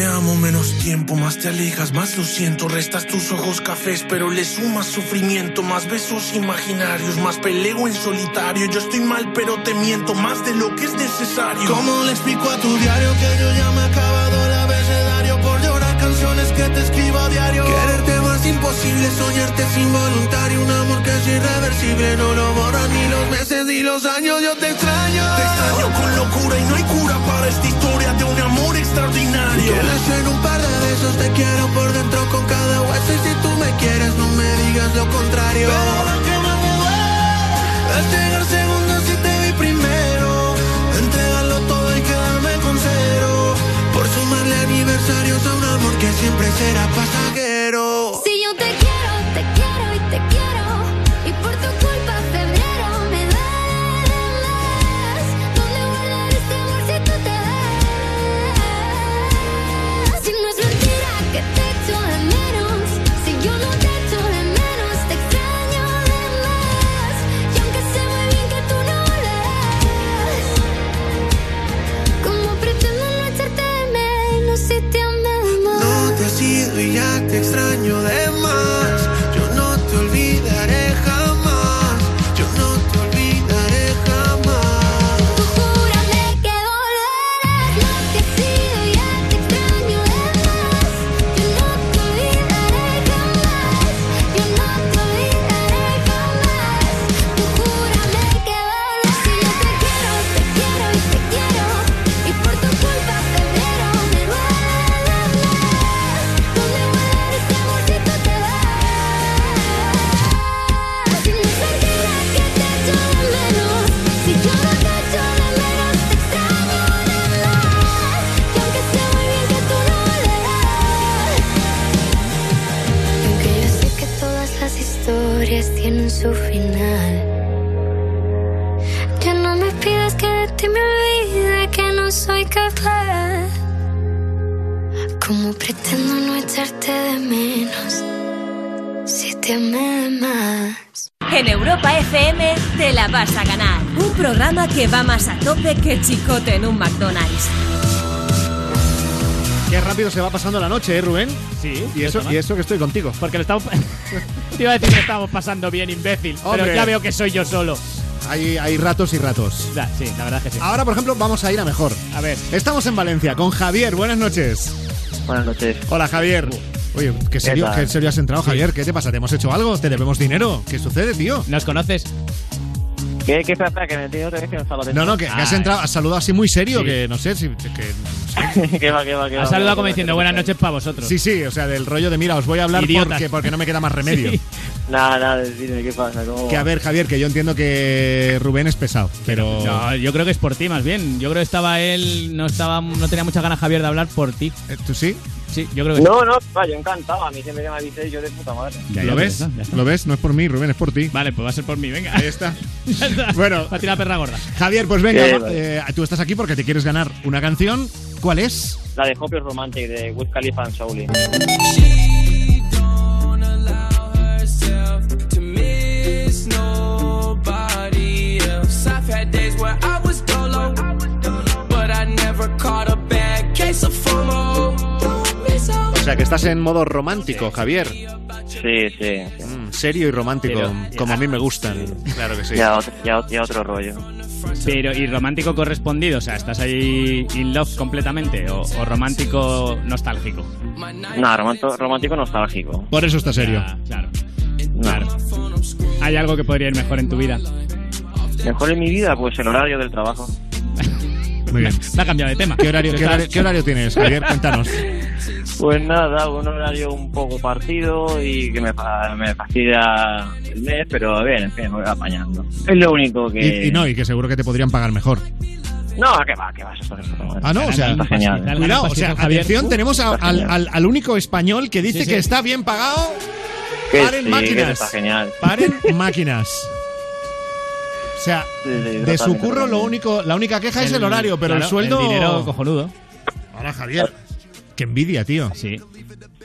te amo, menos tiempo, más te alejas, más lo siento. Restas tus ojos cafés, pero le sumas sufrimiento. Más besos imaginarios, más peleo en solitario. Yo estoy mal, pero te miento más de lo que es necesario. ¿Cómo le explico a tu diario que yo ya me he acabado el abecedario por llorar canciones que te escribo a diario? Quererte más imposible, soñarte es involuntario. Un amor que es irreversible, no lo borran ni los meses ni los años. Yo te extraño. Te extraño con locura y no hay cura para esta historia de un amor extraordinario. Les en un par de besos te quiero por dentro con cada hueso. Y si tú me quieres, no me digas lo contrario. Pero lo que más me duele es llegar segundo si te vi primero. Entregarlo todo y quedarme con cero. Por sumarle aniversarios a un amor que siempre será pasajero. Si te quiero, te quiero y te quiero. Y por tu culpa febrero me duele más. ¿Dónde guardar este amor si tú te vas? Si no es mentira que te echo de menos. Si yo no te echo de menos, te extraño de que capaz. ¿Cómo pretendo no echarte de menos si te amé de más? En Europa FM te la vas a ganar. Un programa que va más a tope que chicote en un McDonald's. Qué rápido se va pasando la noche, ¿eh, Rubén? Sí. Y eso, y eso que estoy contigo. Porque lo estamos. Te iba a decir que estábamos pasando bien, imbécil. Hombre. Pero ya veo que soy yo solo. Hay, hay ratos y ratos. Ya, sí, la verdad es que sí. Ahora, por ejemplo, vamos a ir a mejor. A ver. Estamos en Valencia con Javier. Buenas noches. Buenas noches. Hola, Javier. Oye, ¿qué serio? ¿qué serio has entrado, Sí. Javier? ¿Qué te pasa? ¿Te hemos hecho algo? ¿Te debemos dinero? ¿Qué sucede, tío? ¿Nos conoces? ¿Qué, qué espera, que me otra vez que me No, no, que, que has entrado, has saludado así muy serio, que no sé, si, que, ¿Qué va, qué va, qué va? Ha saludado como diciendo buenas noches para vosotros. Sí, sí, o sea, del rollo de mira, os voy a hablar porque, porque no me queda más remedio. Sí. Nada, nada, decirme qué pasa. ¿Cómo Que a ver, Javier, que yo entiendo que Rubén es pesado, pero. No, yo creo que es por ti más bien. Yo creo que estaba él, no estaba, no tenía muchas ganas Javier de hablar por ti. ¿Tú sí? Sí, yo creo que No, no, va, yo encantado. A mí siempre que me aviséis, yo de puta madre. Ya, ¿Lo ya, ves? está, está. ¿Lo ves? No es por mí, Rubén, es por ti. Vale, pues va a ser por mí, venga. Ahí está. Ya está. Bueno. Va a tirar perra gorda. Javier, pues venga, Sí, vale. eh, tú estás aquí porque te quieres ganar una canción. ¿Cuál es? La de Hopeless Romantic de Wiz Khalifa and Souli. Had days where I was dolo, but I never caught a bad case of FOMO. O sea, que estás en modo romántico, Javier. Sí, sí. sí. Mm, serio y romántico, Pero- como a mí me gustan. Claro que sí. Ya, otro, ya, ya otro rollo. Pero, ¿y romántico correspondido? O sea, ¿estás ahí in love completamente? ¿O, o romántico nostálgico? No, romántico, romántico nostálgico. Por eso está serio. Ya, claro. No. Claro. ¿Hay algo que podría ir mejor en tu vida? Mejor en mi vida, pues el horario del trabajo. Muy bien. Me ha cambiado de tema. ¿Qué horario, qué horario- qué horario tienes, Javier? Cuéntanos. Pues nada, un horario un poco partido y que me, me fastidia el mes, pero bien, en fin, me voy apañando. Es lo único que... Y, y no, y que seguro que te podrían pagar mejor. No, que va, que va, eso está eso Ah, no, o sea, está genial. cuidado, o sea, atención, tenemos a- Está al, al- al único español que dice Sí, sí. que está bien pagado. Que Paren sí, que máquinas. está genial. Paren máquinas. O sea, Sí, sí, de su curro lo único, la única queja es el horario, pero claro, el sueldo. El dinero cojonudo. Ahora, Javier. Qué envidia, tío. Sí.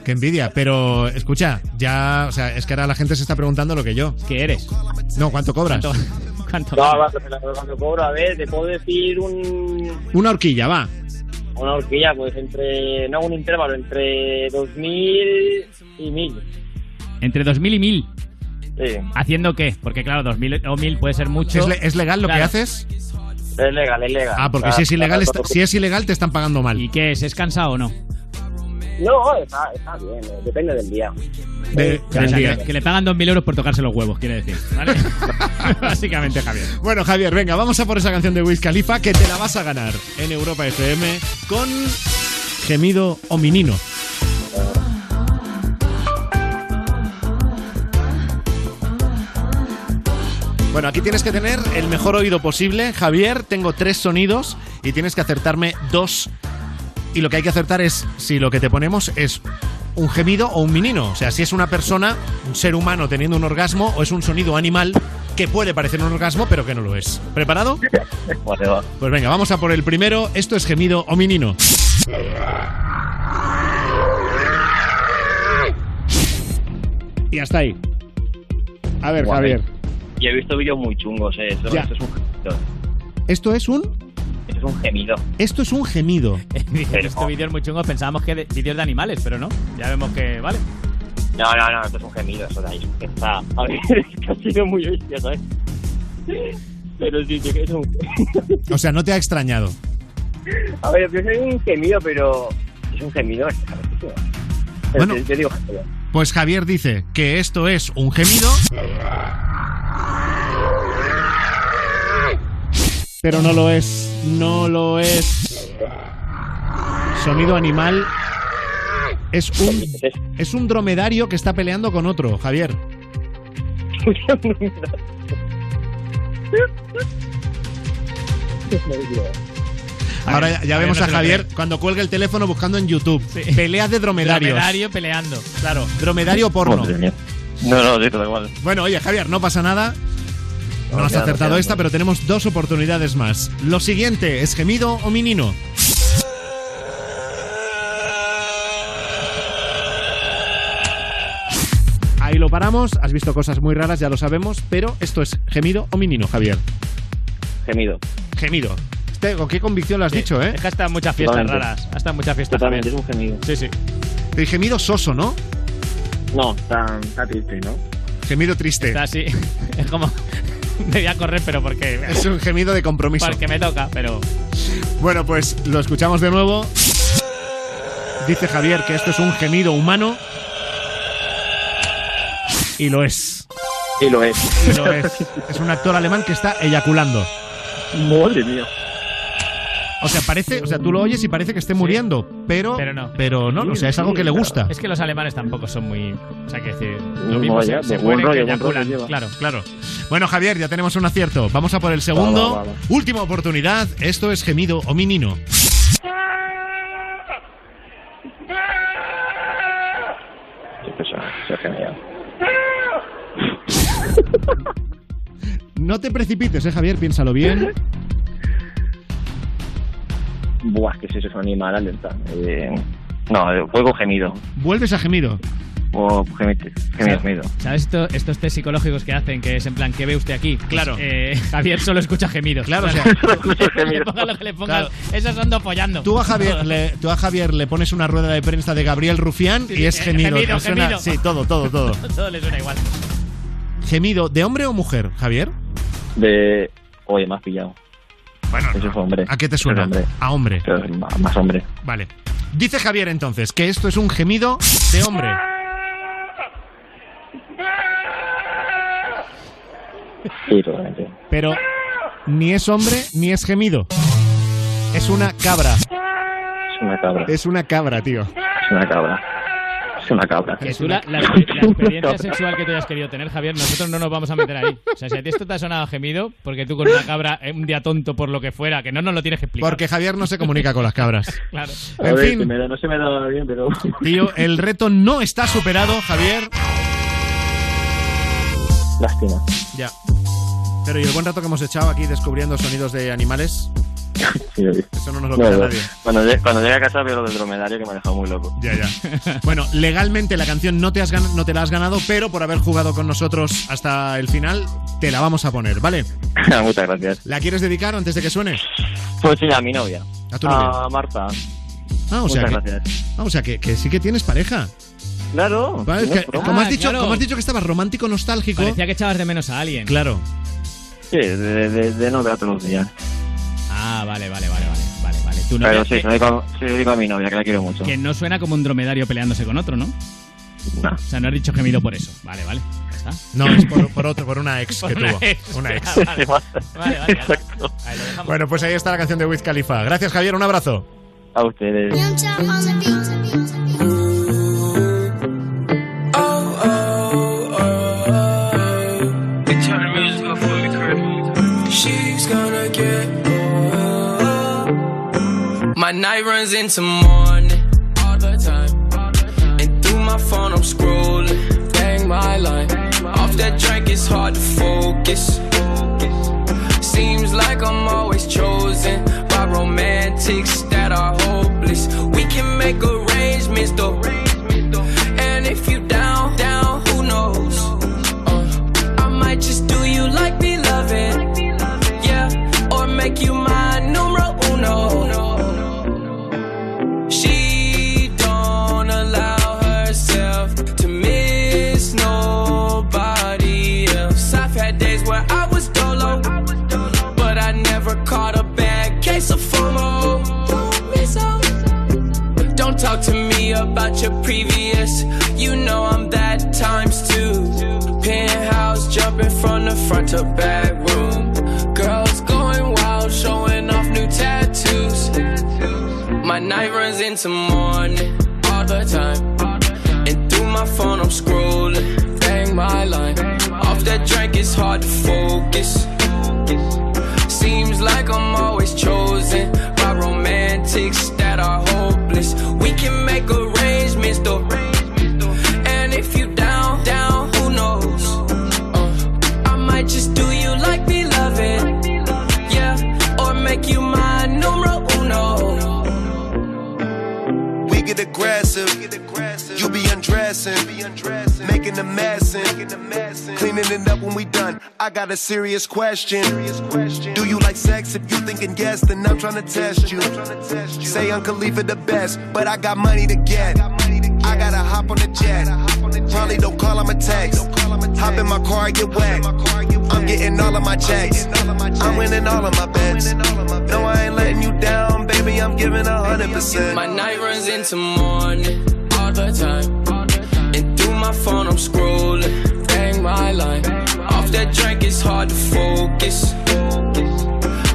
Qué envidia. Pero escucha, ya, o sea, es que ahora la gente se está preguntando lo que yo. ¿Qué eres? No, ¿cuánto cobras? ¿Cuánto? No, va, pero cuando cobro, a ver, te puedo decir un, Una horquilla, va. una horquilla, pues entre, no un intervalo, entre 2.000 y 1.000. Entre 2000 y 1000. Sí, ¿Haciendo qué? Porque claro, 2000 o 1000 puede ser mucho. ¿Es, le- es legal lo que haces? es legal, es legal. Ah, porque si es ilegal, si es ilegal te están pagando mal. ¿Y qué es? ¿Es cansado o no? No, está, está bien, eh, depende del día. De- O sea, del día. que, que le pagan 2.000 euros por tocarse los huevos, quiere decir. ¿Vale? Básicamente, Javier. Bueno, Javier, venga, vamos a por esa canción de Wiz Khalifa que te la vas a ganar en Europa FM con Gemido o Bueno, aquí tienes que tener el mejor oído posible. Javier, tengo tres sonidos y tienes que acertarme dos. Y lo que hay que acertar es si lo que te ponemos es un gemido o un menino. O sea, si es una persona, un ser humano teniendo un orgasmo o es un sonido animal que puede parecer un orgasmo pero que no lo es. ¿Preparado? Vale, va. Pues venga, vamos a por el primero. Esto es gemido o menino. Y hasta ahí. A ver, Guay. Javier. Y he visto vídeos muy chungos, eh. Esto, es un gemido. Esto es un. Esto es un gemido. Esto es un gemido. He visto vídeos muy chungos, pensábamos que de- vídeos de animales, pero no. Ya vemos que, vale. No, no, no, esto es un gemido, eso de ahí. Que está. A ver, es que ha sido muy bestia, ¿sabes? Pero sí, sí que es un. O sea, no te ha extrañado. A ver, yo soy un gemido, pero. Es un gemido. Pero Bueno. yo, yo digo gemido. Pues Javier dice que esto es un gemido. Pero no lo es. No lo es. Sonido animal. Es un, es un dromedario que está peleando con otro, Javier. Ahora ya, ya vemos no a Javier cuando cuelga el teléfono buscando en YouTube. Peleas de dromedarios. Dromedario peleando. Claro, dromedario porno. No, no, sí, da igual. Bueno, oye, Javier, no pasa nada. No has queda, acertado queda, esta, no. pero tenemos dos oportunidades más. Lo siguiente, ¿es gemido o menino? Ahí lo paramos. Has visto cosas muy raras, ya lo sabemos, pero esto es gemido o menino, Javier. Gemido. Gemido. Este, ¿Con qué convicción lo has dicho, eh? Es que hasta muchas fiestas Totalmente. raras. Hasta muchas fiestas Totalmente, es también. un gemido. Sí, sí. El gemido soso, ¿no? No, está, está triste, ¿no? Gemido triste. Está así. Es como. Debía correr, pero porque. Es un gemido de compromiso. Porque me toca, pero. Bueno, pues lo escuchamos de nuevo. Dice Javier que esto es un gemido humano. Y lo es. Y lo es. Y lo es. Es un actor alemán que está eyaculando. Madre mía. O sea, parece, o sea, tú lo oyes y parece que esté muriendo, pero Pero no. pero no, o sea, es algo que le gusta. Es que los alemanes tampoco son muy. O sea, que decir. No, Lo mismo vaya, se, se de buen rollo, buen rollo eyaculan. lleva. Claro. Claro. Bueno, Javier, ya tenemos un acierto. Vamos a por el segundo. Va, va, va, va. Última oportunidad. Esto es gemido o minino. No te precipites, eh, Javier, piénsalo bien. Buah, es que si eso es un animal, alerta. Eh, no, eh, juego gemido. Vuelves a gemido. O gemido, gemido, gemido. ¿Sabes esto- estos test psicológicos que hacen? Que es en plan, ¿qué ve usted aquí? Claro. eh, Javier solo escucha gemidos. Claro, o sea, le pongas lo que le pongas, esos son follando. Tú a Javier le, tú a Javier le pones una rueda de prensa de Gabriel Rufián y es eh, gemido. gemido, Te suena- gemido. Sí, todo, todo, todo. Todo le suena igual. Gemido, ¿de hombre o mujer, Javier? De. Oye, me has pillado. Bueno, eso es hombre. ¿A qué te suena? hombre. A hombre. Ma- más hombre. Vale. Dice Javier entonces que esto es un gemido de hombre. Sí, totalmente. Pero ni es hombre ni es gemido. Es una cabra. Es una cabra. Es una cabra, tío. Es una cabra. Es una cabra. Que tú la, la- la experiencia sexual que tú hayas querido tener, Javier, nosotros no nos vamos a meter ahí. O sea, si a ti esto te ha sonado gemido, porque tú con una cabra, eh, un día tonto por lo que fuera, que no nos lo tienes que explicar. Porque Javier no se comunica con las cabras. Claro. A En ver, fin. que me da- no se me da bien, pero. Tío, el reto no está superado, Javier. Lástima. Ya. Pero y el buen rato que hemos echado aquí descubriendo sonidos de animales. Eso no nos lo No, quita no. nadie. Cuando, llegue, cuando llegue a casa veo lo del dromedario que me ha dejado muy loco. Ya, ya. Bueno, legalmente la canción no te, has gan- no te la has ganado, pero por haber jugado con nosotros hasta el final, te la vamos a poner, ¿vale? Muchas gracias. ¿La quieres dedicar antes de que suene? Pues sí, a mi novia. A tu novia. A Marta. Ah, o sea, Muchas que, gracias. ah, o sea que, que sí que tienes pareja. Claro. Vale, que- como, has Ah, dicho, claro. como has dicho que estabas romántico, nostálgico. Parecía que echabas de menos a alguien. Claro. Sí, de, de, de no ver todos los días. Ah, vale, vale, vale, vale. Vale, vale. Tu novia Pero sí, se lo, digo, se lo digo a mi novia, que la quiero mucho. que no suena como un dromedario peleándose con otro, ¿no? No. O sea, no has dicho gemido por eso. Vale, vale. Ya está. No, es por, por otro, por una ex Por que una tuvo. ex. Una ex. Ah, vale. Vale, vale, ya está. Ahí lo dejamos. Bueno, pues ahí está la canción de Wiz Khalifa. Gracias, Javier. Un abrazo. A ustedes. My night runs into morning all the time. And through my phone, I'm scrolling. Bang my line. Off that drink, it's hard to focus. Seems like I'm always chosen by romantics that are hopeless. We can make arrangements though. And if you down, Don't talk to me about your previous. You know I'm that times two. Penthouse jumping from the front to back room. Girls going wild, showing off new tattoos. My night runs into morning all the time. And through my phone, I'm scrolling. Bang my line. Off that drink, it's hard to focus. Seems like I'm always chosen romantics that are hopeless. We can make arrangements though. And if you down, down, who knows? Uh, I might just do you like beloved. Yeah, or make you my numero uno. We get aggressive. You be undressing, making a mess, and cleaning it up when we done. I got a serious question. serious question. Do you like sex? If you thinking yes, then I'm trying to test you. Say Uncle Khalifa the best, but I got money to get. I gotta hop on the jet. Probably don't call, I'ma text. Hop in my car, get wet. I'm getting all of my checks. I'm winning all of my bets. No, I ain't letting you down. Baby, I'm giving a hundred percent. My night runs into morning all the time. My phone, I'm scrolling. Bang my line. Off that drink, it's hard to focus.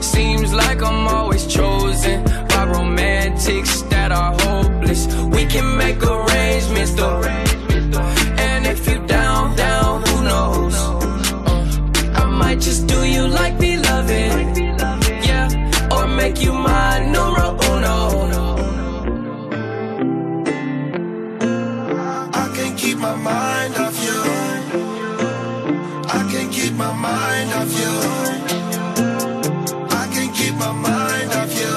Seems like I'm always chosen by romantics that are hopeless. We can make arrangements though. My mind off you. I can't keep my mind off you. I can't keep my mind off you.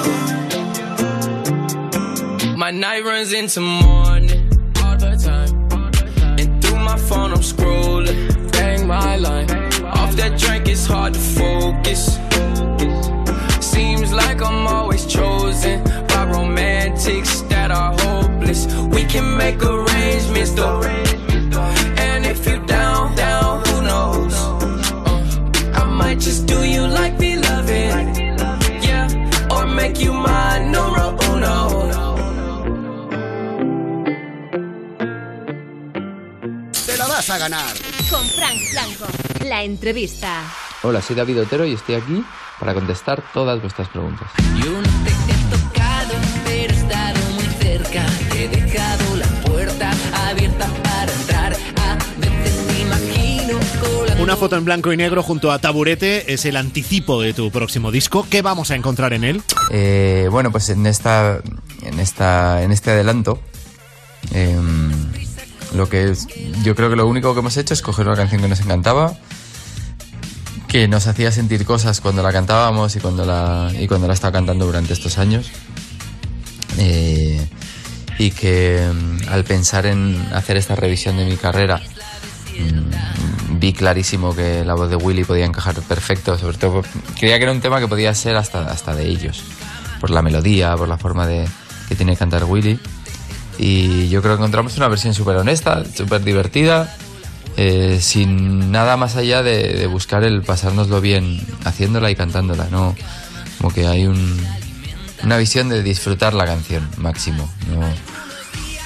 My night runs into morning all the time. And through my phone, I'm scrolling. Bang my line. Off that drink, it's hard to focus. Seems like I'm always chosen by romantics that are hopeless. We can make arrangements though. And if you down, down, who knows? Uh, I might just do you like me loving. Yeah, or make you my numero uno. Te la vas a ganar. Con Frank Blanco. La entrevista. Hola, soy David Otero y estoy aquí para contestar todas vuestras preguntas. Yo no Una foto en blanco y negro junto a Taburete es el anticipo de tu próximo disco. ¿Qué vamos a encontrar en él? Eh, bueno, pues en esta, en esta, en este adelanto, em, lo que es- yo creo que lo único que hemos hecho es coger una canción que nos encantaba, que nos hacía sentir cosas cuando la cantábamos y cuando la y cuando la estaba cantando durante estos años, Eh, y que em, al pensar en hacer esta revisión de mi carrera mm, vi clarísimo que la voz de Willy podía encajar perfecto, sobre todo creía que era un tema que podía ser hasta, hasta de ellos, por la melodía, por la forma de que tiene que cantar Willy. Y yo creo que encontramos una versión súper honesta, súper divertida, eh, sin nada más allá de, buscar el pasárnoslo bien haciéndola y cantándola, ¿no? Como que hay un, una visión de disfrutar la canción máximo,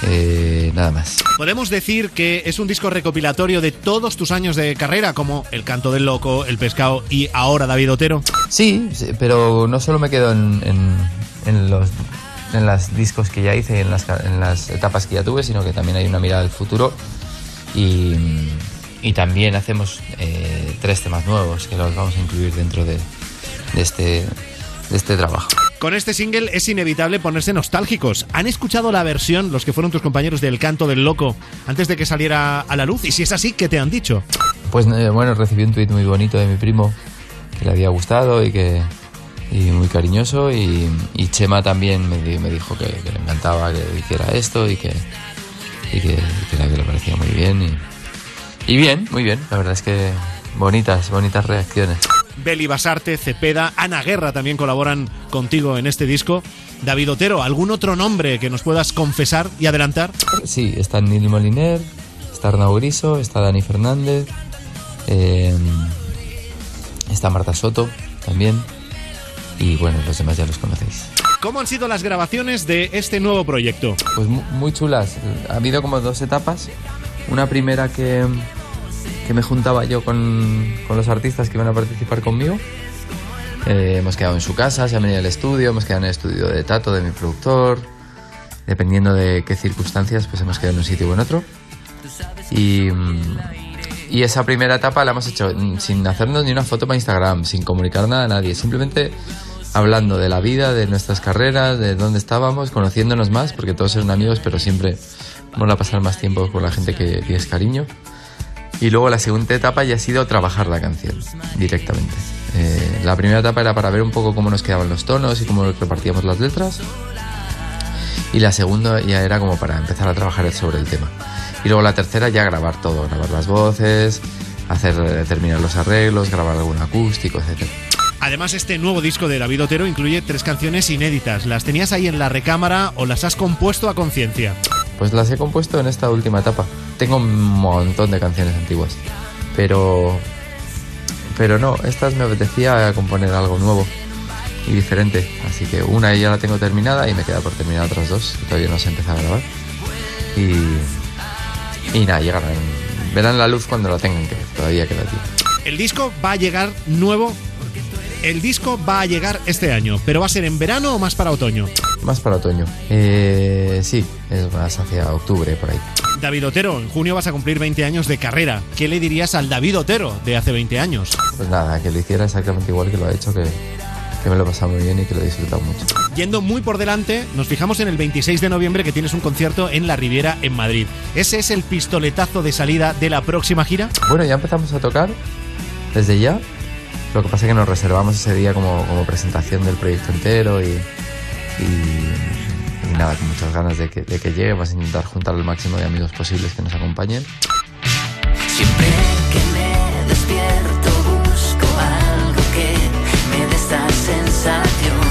eh, nada más. Podemos decir que es un disco recopilatorio de todos tus años de carrera, como El Canto del Loco, El Pescado y ahora David Otero. Sí, sí, pero no solo me quedo en, en, en los en discos que ya hice en las, en las etapas que ya tuve, sino que también hay una mirada al futuro y, y también hacemos eh, tres temas nuevos que los vamos a incluir dentro de, de este, de este trabajo. Con este single es inevitable ponerse nostálgicos. ¿Han escuchado la versión, los que fueron tus compañeros del Canto del Loco, antes de que saliera a la luz? Y si es así, ¿qué te han dicho? Pues eh, bueno, recibí un tuit muy bonito de mi primo que le había gustado y que y muy cariñoso y, y Chema también me, di- me dijo que, le encantaba que hiciera esto y que y que, que que le parecía muy bien y, y bien, muy bien, la verdad es que bonitas, bonitas reacciones. Beli Basarte, Cepeda, Ana Guerra también colaboran contigo en este disco. David Otero, ¿algún otro nombre que nos puedas confesar y adelantar? Sí, está Neil Moliner, está Arnau Griso, está Dani Fernández, eh, está Marta Soto también y bueno, los demás ya los conocéis. ¿Cómo han sido las grabaciones de este nuevo proyecto? Pues mu- muy chulas. Ha habido como dos etapas. Una primera que, que me juntaba yo con, con los artistas que iban a participar conmigo. Eh, hemos quedado en su casa, se han venido al estudio, hemos quedado en el estudio de Tato, de mi productor. Dependiendo de qué circunstancias, pues hemos quedado en un sitio o en otro. Y, mm, y esa primera etapa la hemos hecho mm, sin hacernos ni una foto para Instagram, sin comunicar nada a nadie, simplemente hablando de la vida, de nuestras carreras, de dónde estábamos, conociéndonos más, porque todos eran amigos, pero siempre mola pasar más tiempo con la gente que tienes cariño. Y luego la segunda etapa ya ha sido trabajar la canción directamente. Eh, la primera etapa era para ver un poco cómo nos quedaban los tonos y cómo repartíamos las letras. Y la segunda ya era como para empezar a trabajar sobre el tema. Y luego la tercera ya grabar todo, grabar las voces, hacer eh, terminar los arreglos, grabar algún acústico, etcétera. Además, este nuevo disco de David Otero incluye tres canciones inéditas. ¿Las tenías ahí en la recámara o las has compuesto a conciencia? Pues las he compuesto en esta última etapa. Tengo un montón de canciones antiguas, pero pero no, estas me apetecía componer algo nuevo y diferente. Así que una ya la tengo terminada y me queda por terminar otras dos, que todavía no se empezado a grabar. Y, y nada, llegarán. Verán la luz cuando la tengan, que todavía queda tiempo. El disco va a llegar nuevo. El disco va a llegar este año, pero va a ser en verano o más para otoño. Más para otoño. Eh, sí, es más hacia octubre, por ahí. David Otero, en junio vas a cumplir 20 años de carrera. ¿Qué le dirías al David Otero de hace 20 años? Pues nada, que lo hiciera exactamente igual que lo ha hecho, que, que me lo he pasado muy bien y que lo he disfrutado mucho. Yendo muy por delante, nos fijamos en el 26 de noviembre que tienes un concierto en La Riviera, en Madrid. ¿Ese es el pistoletazo de salida de la próxima gira? Bueno, ya empezamos a tocar desde ya. Lo que pasa es que nos reservamos ese día como, como presentación del proyecto entero y, y- y nada, con muchas ganas de que, de que llegue. Vamos a intentar juntar al máximo de amigos posibles que nos acompañen. Siempre que me despierto busco algo que me dé esta sensación.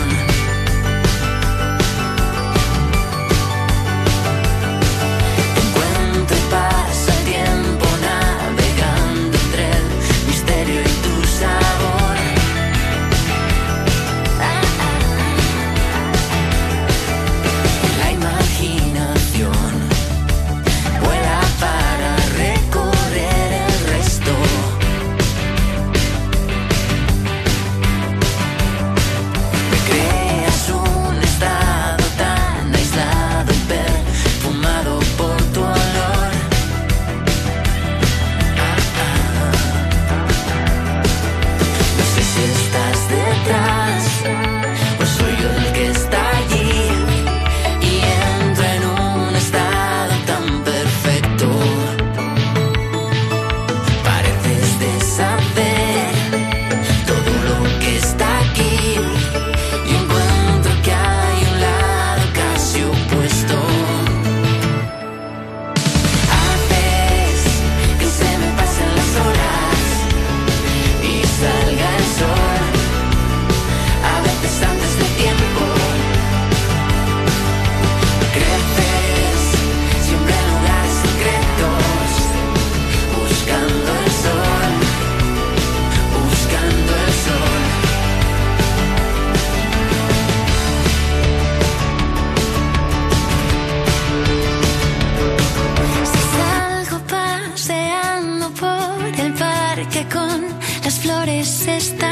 Flores,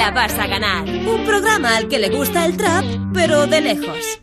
la vas a ganar. Un programa al que le gusta el trap, pero de lejos.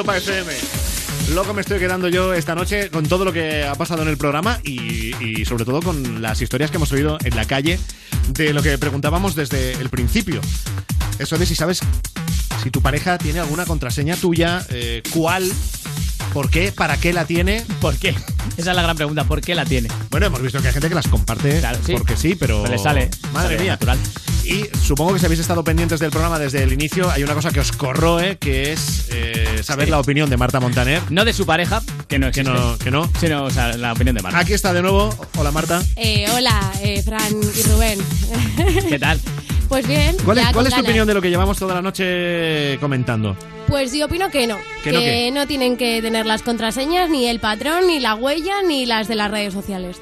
Europa FM. Loco me estoy quedando yo esta noche con todo lo que ha pasado en el programa y, y sobre todo con las historias que hemos oído en la calle de lo que preguntábamos desde el principio. Eso de si sabes si tu pareja tiene alguna contraseña tuya, eh, cuál, por qué, para qué la tiene. ¿Por qué? Esa es la gran pregunta, ¿por qué la tiene? Bueno, hemos visto que hay gente que las comparte sí. porque sí, pero... Pero le sale, Madre sale mía. natural. Y supongo que si habéis estado pendientes del programa desde el inicio, hay una cosa que os corroe, que es eh, saber Sí. la opinión de Marta Montaner. No de su pareja, que no Que existe. no, que no. Sino, o sea, la opinión de Marta. Aquí está de nuevo. Hola Marta. Eh, hola, eh, Fran y Rubén. ¿Qué tal? Pues bien. ¿Cuál es, ya cuál con es tu ganas. opinión de lo que llevamos toda la noche comentando? Pues yo opino que no. ¿Que no qué? no tienen que tener las contraseñas, ni el patrón, ni la huella, ni las de las redes sociales.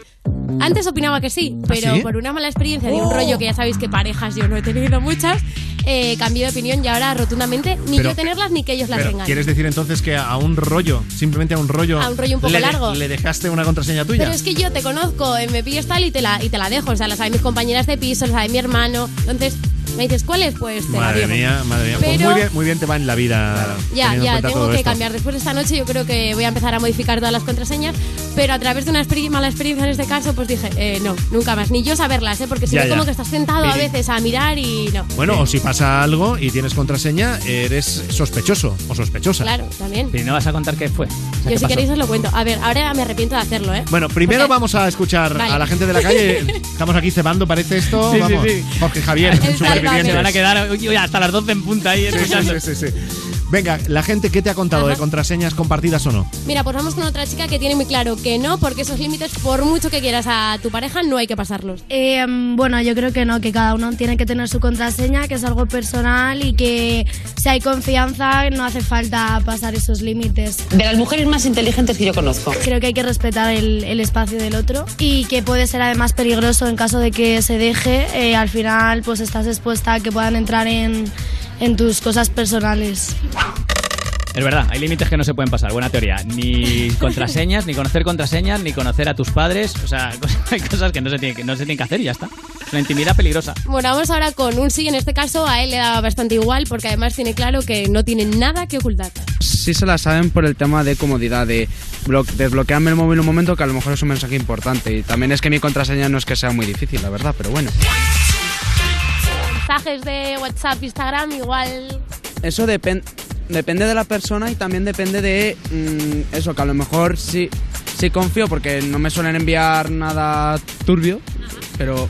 Antes opinaba que sí, pero ¿Ah, sí? por una mala experiencia de un Oh. rollo que ya sabéis que parejas yo no he tenido muchas, eh, cambié de opinión y ahora rotundamente ni Pero- yo tenerlas ni que ellos las Pero, tengan. ¿Quieres decir entonces que a un rollo, simplemente a un rollo... A un rollo un poco le, largo. le dejaste una contraseña tuya? Pero es que yo te conozco, eh, me pillas tal y te, la, y te la dejo. O sea, la saben mis compañeras de piso, la sabe mi hermano. Entonces, me dices, ¿cuál es? Pues te la Madre digo. mía, madre mía. Pues muy bien, muy bien te va en la vida. Ya, ya, tengo que esto. cambiar. Después de esta noche yo creo que voy a empezar a modificar todas las contraseñas, pero a través de una experi- mala experiencia en este caso, pues dije, eh, no, nunca más. Ni yo saberlas, ¿eh? porque si Ya, no ya. como que estás sentado a veces a mirar y no. Bueno, o si pasa algo y tienes contraseña, eres sospechoso o sospechosa. Claro, también. Y no vas a contar qué fue. O sea, Yo ¿qué si pasó? queréis os lo cuento. A ver, ahora me arrepiento de hacerlo, ¿eh? Bueno, primero Porque- vamos a escuchar Vale. a la gente de la calle. Estamos aquí cebando, parece esto. Sí, sí, vamos. sí. Jorge Javier, El supervivientes. Se van a quedar hasta las 12 en punta ahí Sí, escuchando. sí, sí, sí. Venga, la gente, ¿qué te ha contado Ajá. de contraseñas compartidas o no? Mira, pues vamos con otra chica que tiene muy claro que no, porque esos límites, por mucho que quieras a tu pareja, no hay que pasarlos. Eh, bueno, yo creo que no, que cada uno tiene que tener su contraseña, que es algo personal y que si hay confianza no hace falta pasar esos límites. De las mujeres más inteligentes que yo conozco. Creo que hay que respetar el, el espacio del otro y que puede ser además peligroso en caso de que se deje. eh, al final, pues estás expuesta a que puedan entrar en, en tus cosas personales. Es verdad, hay límites que no se pueden pasar, buena teoría. Ni contraseñas, ni conocer contraseñas, ni conocer a tus padres. O sea, hay cosas que no se tienen que, no se tienen que hacer y ya está. Es una intimidad peligrosa. Bueno, vamos ahora con un sí, en este caso a él le da bastante igual, porque además tiene claro que no tiene nada que ocultar. Sí se la saben por el tema de comodidad, de blo- desbloquearme el móvil un momento que a lo mejor es un mensaje importante. Y también es que mi contraseña no es que sea muy difícil, la verdad, pero bueno. Mensajes de WhatsApp, Instagram, igual Eso depen- depende de la persona y también depende de mm, eso, que a lo mejor sí, sí confío porque no me suelen enviar nada turbio, pero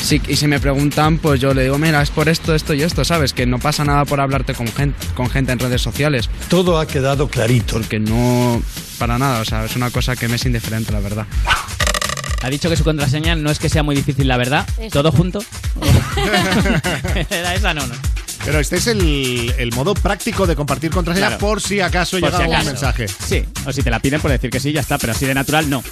Sí, y si me preguntan, pues yo le digo, mira, es por esto, esto y esto, ¿sabes? Que no pasa nada por hablarte con gente, con gente en redes sociales. Todo ha quedado clarito. Porque no, para nada, o sea, es una cosa que me es indiferente, la verdad. Ha dicho que su contraseña no es que sea muy difícil, la verdad. Eso. ¿Todo junto? Era esa no, no. Pero este es el, el modo práctico de compartir contraseña Claro. por si acaso Por llega si algún acaso. mensaje. Sí, o si te la piden por decir que sí, ya está, pero así de natural no.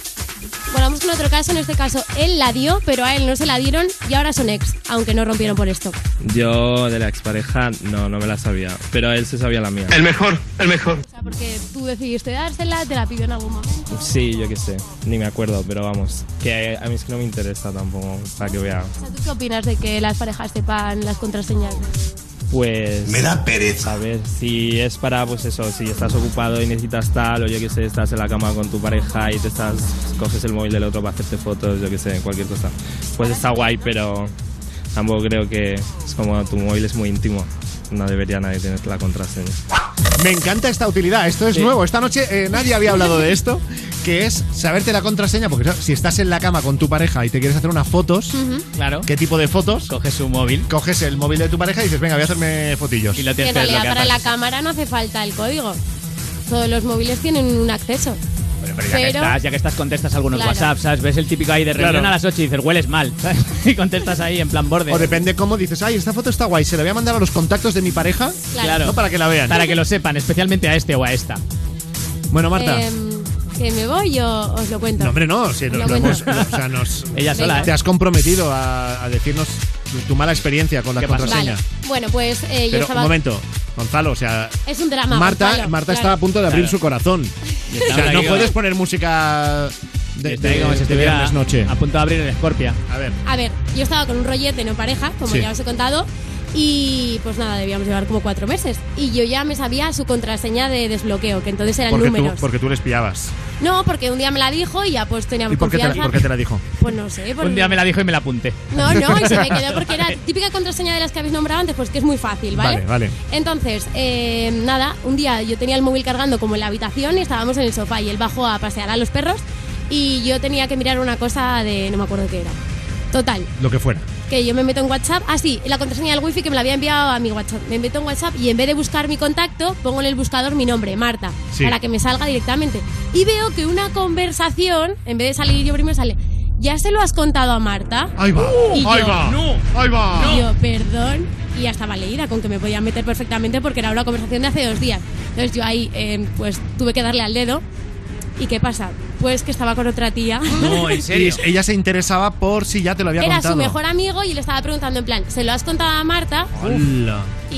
Bueno, vamos con otro caso. En este caso, él la dio, pero a él no se la dieron y ahora son ex, aunque no rompieron por esto. Yo de la expareja no, no me la sabía, pero él se sabía la mía. El mejor, el mejor. O sea, porque tú decidiste dársela, te la pidió en algún momento. Sí, yo qué sé, ni me acuerdo, pero vamos, que a mí es que no me interesa tampoco, para que vea. O sea, ¿tú qué opinas de que las parejas sepan las contraseñas? Pues... Me da pereza. A ver, si es para, pues eso, si estás ocupado y necesitas tal, o yo qué sé, estás en la cama con tu pareja y te estás, coges el móvil del otro para hacerte fotos, yo qué sé, cualquier cosa. Pues está guay, pero tampoco creo que es como tu móvil es muy íntimo. No debería nadie tener la contraseña. Me encanta esta utilidad. Esto es Sí. nuevo. Esta noche eh, nadie había hablado de esto, que es saberte la contraseña, porque si estás en la cama con tu pareja y te quieres hacer unas fotos, Claro. ¿qué tipo de fotos? Coges su móvil. Coges el móvil de tu pareja y dices, venga, voy a hacerme fotillos. Y lo en realidad para la cámara no hace falta el código. Todos los móviles tienen un acceso. Pero, pero ya, que estás, ya que estás, contestas algunos Claro. WhatsApp, ¿sabes? Ves el típico ahí de reunión Claro. a las 8 y dices, hueles mal, ¿sabes? Y contestas ahí en plan borde. O depende cómo dices, ay, esta foto está guay, se la voy a mandar a los contactos de mi pareja. Claro. No para que la vean. Para que lo sepan, especialmente a este o a esta. Bueno, Marta. Em, que me voy o os lo cuento. No, hombre, no. si lo- lo lo cuento. hemos- lo- o sea, nos, Ella sola, ¿eh? Te has comprometido a, a decirnos tu, tu mala experiencia con la contraseña. Vale. Bueno, pues eh, yo Pero estaba. un momento, Gonzalo, o sea, Es un drama. Marta, Gonzalo, Marta claro. está a punto de abrir Claro. su corazón. O sea, no puedes poner música de, de- como si viernes noche. a punto de abrir el Scorpia. A ver. A ver, yo estaba con un rollete, no pareja, como Sí. ya os he contado. Y pues nada, debíamos llevar como cuatro meses. Y yo ya me sabía su contraseña de desbloqueo, que entonces eran Porque tú, números. porque tú les pillabas. No, porque un día me la dijo y ya pues ¿Y teníamos por qué, te la, por qué te la dijo? Pues no sé. por- Un día me la dijo y me la apunté. No, no, y se me quedó porque era típica contraseña de las que habéis nombrado antes, pues que es muy fácil, ¿vale? Vale, vale. Entonces, eh, nada, un día yo tenía el móvil cargando como en la habitación y estábamos en el sofá y él bajó a pasear a los perros y yo tenía que mirar una cosa de... no me acuerdo qué era. Total, Lo que fuera. Que yo me meto en WhatsApp, ah sí, la contraseña del wifi que me la había enviado a mi WhatsApp. Me meto en WhatsApp y en vez de buscar mi contacto, pongo en el buscador mi nombre, Marta, Sí. para que me salga directamente. Y veo que una conversación, en vez de salir yo primero, sale, ¿ya se lo has contado a Marta? Ahí va. Y ahí va. Ahí va. Y yo, perdón, y ya estaba leída con que me podía meter perfectamente porque era una conversación de hace dos días. Entonces yo ahí, eh, pues tuve que darle al dedo. ¿Y qué pasa? Pues que estaba con otra tía. No, en serio. Y ella se interesaba por si ya te lo había Era contado. su mejor amigo y le estaba preguntando en plan, ¿se lo has contado a Marta? Hola. Y,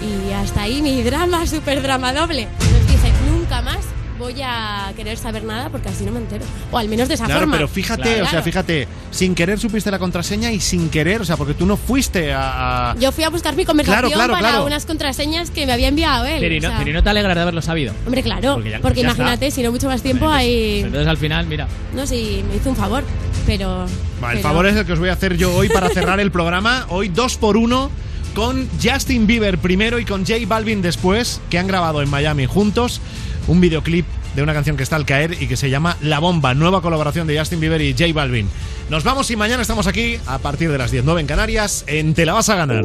y hasta ahí mi drama, súper drama doble. Entonces dije, nunca más voy a querer saber nada porque así no me entero. O al menos de esa Claro, forma. pero fíjate, Claro. o sea, fíjate, sin querer supiste la contraseña y sin querer, o sea, porque tú no fuiste a. a- Yo fui a buscar mi conversación Claro, claro, para claro. unas contraseñas que me había enviado él. Pero y o no, sea, pero y no te alegras de haberlo sabido. Hombre, claro, Porque porque, ya- ya está. imagínate, si no mucho más tiempo ahí... Entonces al final, mira. No, sí, me hizo un favor, pero... Va, el pero- favor es el que os voy a hacer yo hoy para cerrar el programa. Hoy dos por uno con Justin Bieber primero y con J Balvin después, que han grabado en Miami juntos un videoclip de una canción que está al caer y que se llama La Bomba, nueva colaboración de Justin Bieber y J Balvin. Nos vamos y mañana estamos aquí a partir de las 19 en Canarias en Te la vas a ganar.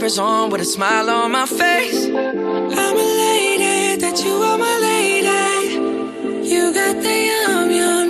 slippers on with a smile on my face. I'm elated that you are my lady. You got the yum, yum.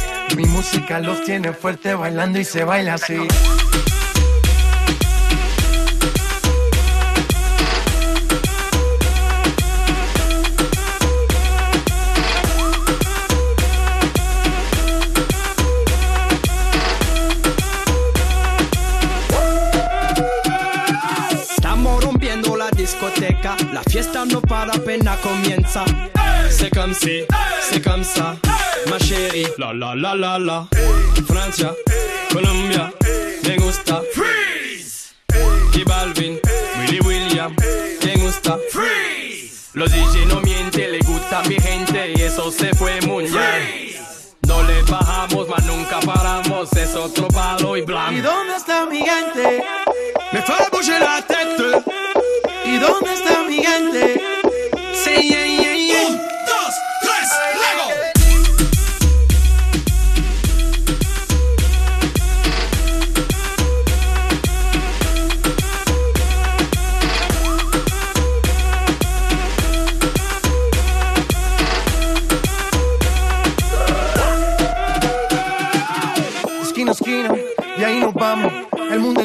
Mi música los tiene fuerte bailando y se baila así. Estamos rompiendo la discoteca, la fiesta no para apenas comienza. C'est comme si, c'est comme ça, ma chérie. La la la la la. Francia, Colombia, me gusta. Freeze. Y Balvin, Willy William, me gusta. Freeze. Los DJ no mienten, le gusta a mi gente y eso se fue muy bien. No le bajamos, mas nunca paramos, es otro palo y blanco. ¿Y dónde está mi gente? Me fue bouger la tête. ¿Y dónde está mi gente? Sí, yeah, yeah,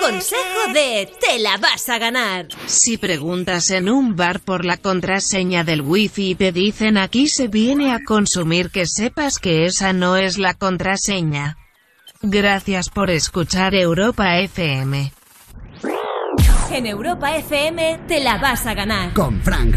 Consejo de Te la vas a ganar. Si preguntas en un bar por la contraseña del wifi y te dicen aquí se viene a consumir que sepas que esa no es la contraseña. Gracias por escuchar Europa FM. En Europa FM te la vas a ganar. Con Frank